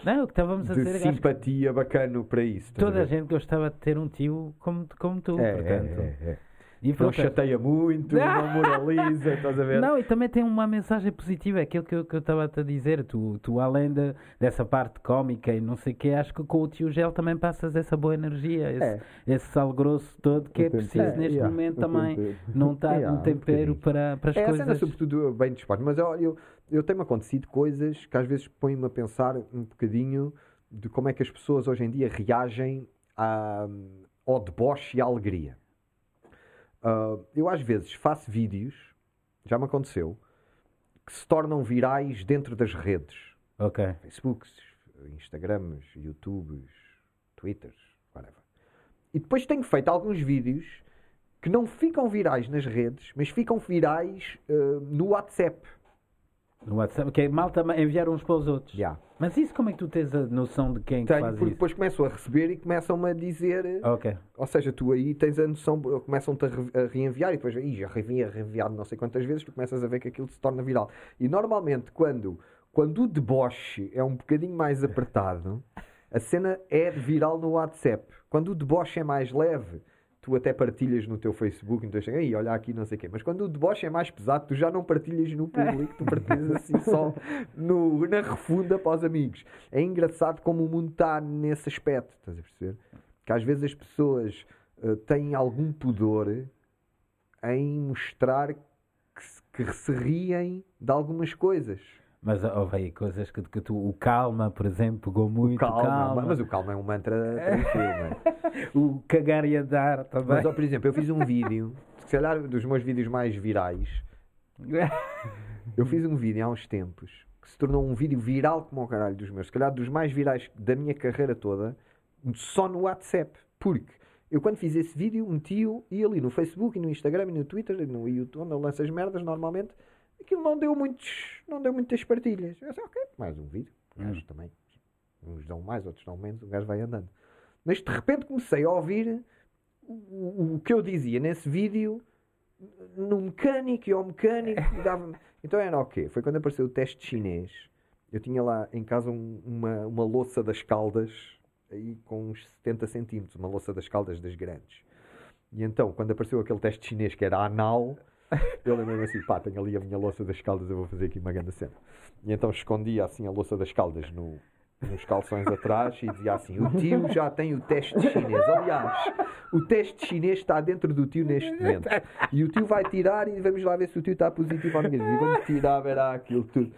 Speaker 1: Não, o que estávamos a
Speaker 2: de
Speaker 1: dizer, que
Speaker 2: simpatia bacana para isso.
Speaker 1: toda a gente gostava de ter um tio como, como tu,
Speaker 2: É,
Speaker 1: portanto.
Speaker 2: é, é, é.
Speaker 1: E
Speaker 2: Não chateia muito, não moraliza, estás a ver?
Speaker 1: Não, e também tem uma mensagem positiva, é aquilo que eu que eu estava a dizer. Tu, tu além de, dessa parte cómica e não sei o que, acho que com o tio Gel também passas essa boa energia, esse,
Speaker 2: É.
Speaker 1: esse sal grosso todo que
Speaker 4: O
Speaker 1: é preciso
Speaker 4: tempero.
Speaker 1: neste
Speaker 2: Yeah,
Speaker 1: momento também.
Speaker 4: tempero.
Speaker 1: Não está
Speaker 2: Yeah,
Speaker 1: um
Speaker 2: um
Speaker 1: tempero
Speaker 2: bocadinho.
Speaker 1: para, para as
Speaker 2: É a
Speaker 1: coisas.
Speaker 2: cena, sobretudo, bem disposto. Mas eu, eu, eu tenho-me acontecido coisas que às vezes põem-me a pensar um bocadinho de como é que as pessoas hoje em dia reagem à, ao deboche e à alegria. Ah, eu às vezes faço vídeos, já me aconteceu, que se tornam virais dentro das redes.
Speaker 1: Ok.
Speaker 2: Facebooks, Instagrams, YouTubes, Twitters, whatever. E depois tenho feito alguns vídeos que não ficam virais nas redes, mas ficam virais eh, no WhatsApp.
Speaker 1: No WhatsApp, que é mal também enviar uns para os outros.
Speaker 2: Já.
Speaker 1: Mas isso como é que tu tens a noção de quem que
Speaker 2: Tenho,
Speaker 1: faz
Speaker 2: porque
Speaker 1: isso?
Speaker 2: depois começam a receber e começam-me a dizer. eh,
Speaker 1: Ok.
Speaker 2: Ou seja, tu aí tens a noção, começam-te a, re- a reenviar e depois, Ih, já reenvia, reenviado não sei quantas vezes, tu começas a ver que aquilo se torna viral. E normalmente, quando, quando o deboche é um bocadinho mais apertado, a cena é viral no WhatsApp. Quando o deboche é mais leve, tu até partilhas no teu Facebook, então chega, aí, olha aqui, não sei o quê. Mas quando o deboche é mais pesado, tu já não partilhas no público, tu partilhas assim só no, na refunda para os amigos. É engraçado como o mundo está nesse aspecto, estás a perceber? Que às vezes as pessoas eh, têm algum pudor em mostrar que se, que se riem de algumas coisas.
Speaker 1: Mas houve aí coisas que, que tu. O calma, por exemplo, pegou muito.
Speaker 2: Calma,
Speaker 1: calma.
Speaker 2: mas o calma é um mantra tranquilo, é?
Speaker 1: O cagar e a dar também.
Speaker 2: Mas, ó, por exemplo, eu fiz um vídeo, se calhar dos meus vídeos mais virais, eu fiz um vídeo há uns tempos que se tornou um vídeo viral como o caralho dos meus, se calhar dos mais virais da minha carreira toda, só no WhatsApp. Porque eu quando fiz esse vídeo meti-o e ali no Facebook e no Instagram e no Twitter e no YouTube, onde eu lanço as merdas normalmente, aquilo não deu muitos, não deu muitas partilhas. Eu disse, ok, mais um vídeo. Gajo também. Uns dão mais, outros dão menos, o gajo vai andando. Mas de repente comecei a ouvir o, o- que eu dizia nesse vídeo no mecânico e ao mecânico dava Então era o quê? Foi quando apareceu o teste chinês. Eu tinha lá em casa um- uma, uma louça das caldas aí com uns 70 centímetros, uma louça das caldas das grandes. E então, quando apareceu aquele teste chinês que era anal, eu lembrei-me assim, pá, tenho ali a minha louça das caldas, eu vou fazer aqui uma grande cena. E então escondia assim a louça das caldas no, nos calções atrás e dizia assim, o tio já tem o teste chinês. Aliás, o teste chinês está dentro do tio neste momento. E o tio vai tirar e vamos lá ver se o tio está positivo ou negativo. E quando tirava era aquilo tudo.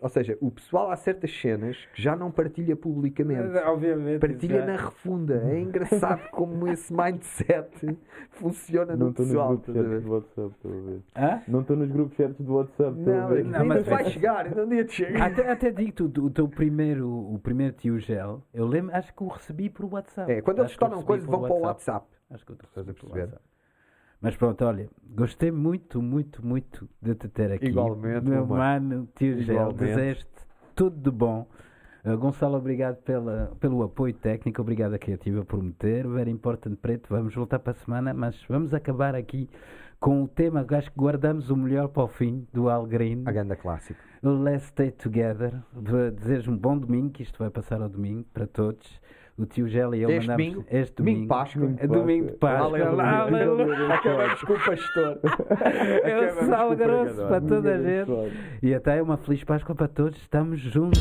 Speaker 2: Ou seja, o pessoal há certas cenas que já não partilha publicamente.
Speaker 1: Obviamente.
Speaker 2: Partilha
Speaker 1: já-
Speaker 2: na refunda. É engraçado como esse mindset funciona
Speaker 4: Não
Speaker 2: no
Speaker 4: estou nos
Speaker 2: pessoal.
Speaker 4: grupos do WhatsApp, estou a ver.
Speaker 1: Hã?
Speaker 4: Não estou nos grupos certos do WhatsApp, estou a
Speaker 2: Não,
Speaker 4: ver.
Speaker 1: Não, mas-
Speaker 2: vai chegar, ainda um dia te chega.
Speaker 1: Até, até digo-te, o, teu primeiro, o primeiro tio gel, eu lembro, acho que o recebi por WhatsApp.
Speaker 2: É, quando eles
Speaker 1: Acho eu
Speaker 2: tornam coisas, vão para o WhatsApp.
Speaker 1: Acho que eu
Speaker 2: Estás a
Speaker 1: recebi por
Speaker 2: perceber?
Speaker 1: Mas pronto, olha, gostei muito, muito, muito de te ter aqui.
Speaker 2: Igualmente,
Speaker 1: meu mano, tio Gel, desejo tudo de bom. Uh, Gonçalo, obrigado pela, pelo apoio técnico, obrigado a Criativa por meter. Very important preto, vamos voltar para a semana, mas vamos acabar aqui com o tema que acho que guardamos o melhor para o fim do Al Green.
Speaker 2: A ganda clássico.
Speaker 1: Let's Stay Together. Desejo um bom domingo, que isto vai passar ao domingo para todos. O tio Gel e eu
Speaker 2: Este
Speaker 1: mandamos
Speaker 2: domingo,
Speaker 1: este
Speaker 2: domingo
Speaker 1: domingo.
Speaker 2: de Páscoa.
Speaker 1: É domingo de Páscoa.
Speaker 2: Aleluia.
Speaker 1: Aleluia.
Speaker 2: Acabamos com o pastor.
Speaker 1: É o
Speaker 2: Acabamos
Speaker 1: sal grosso para toda a gente. E até uma feliz Páscoa para todos. Estamos juntos.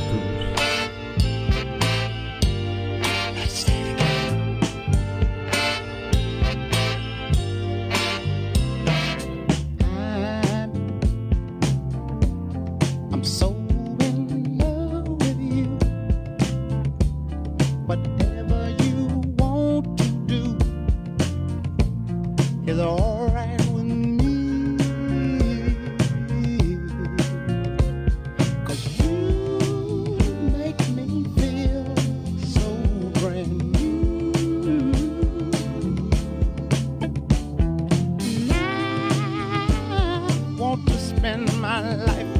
Speaker 6: My life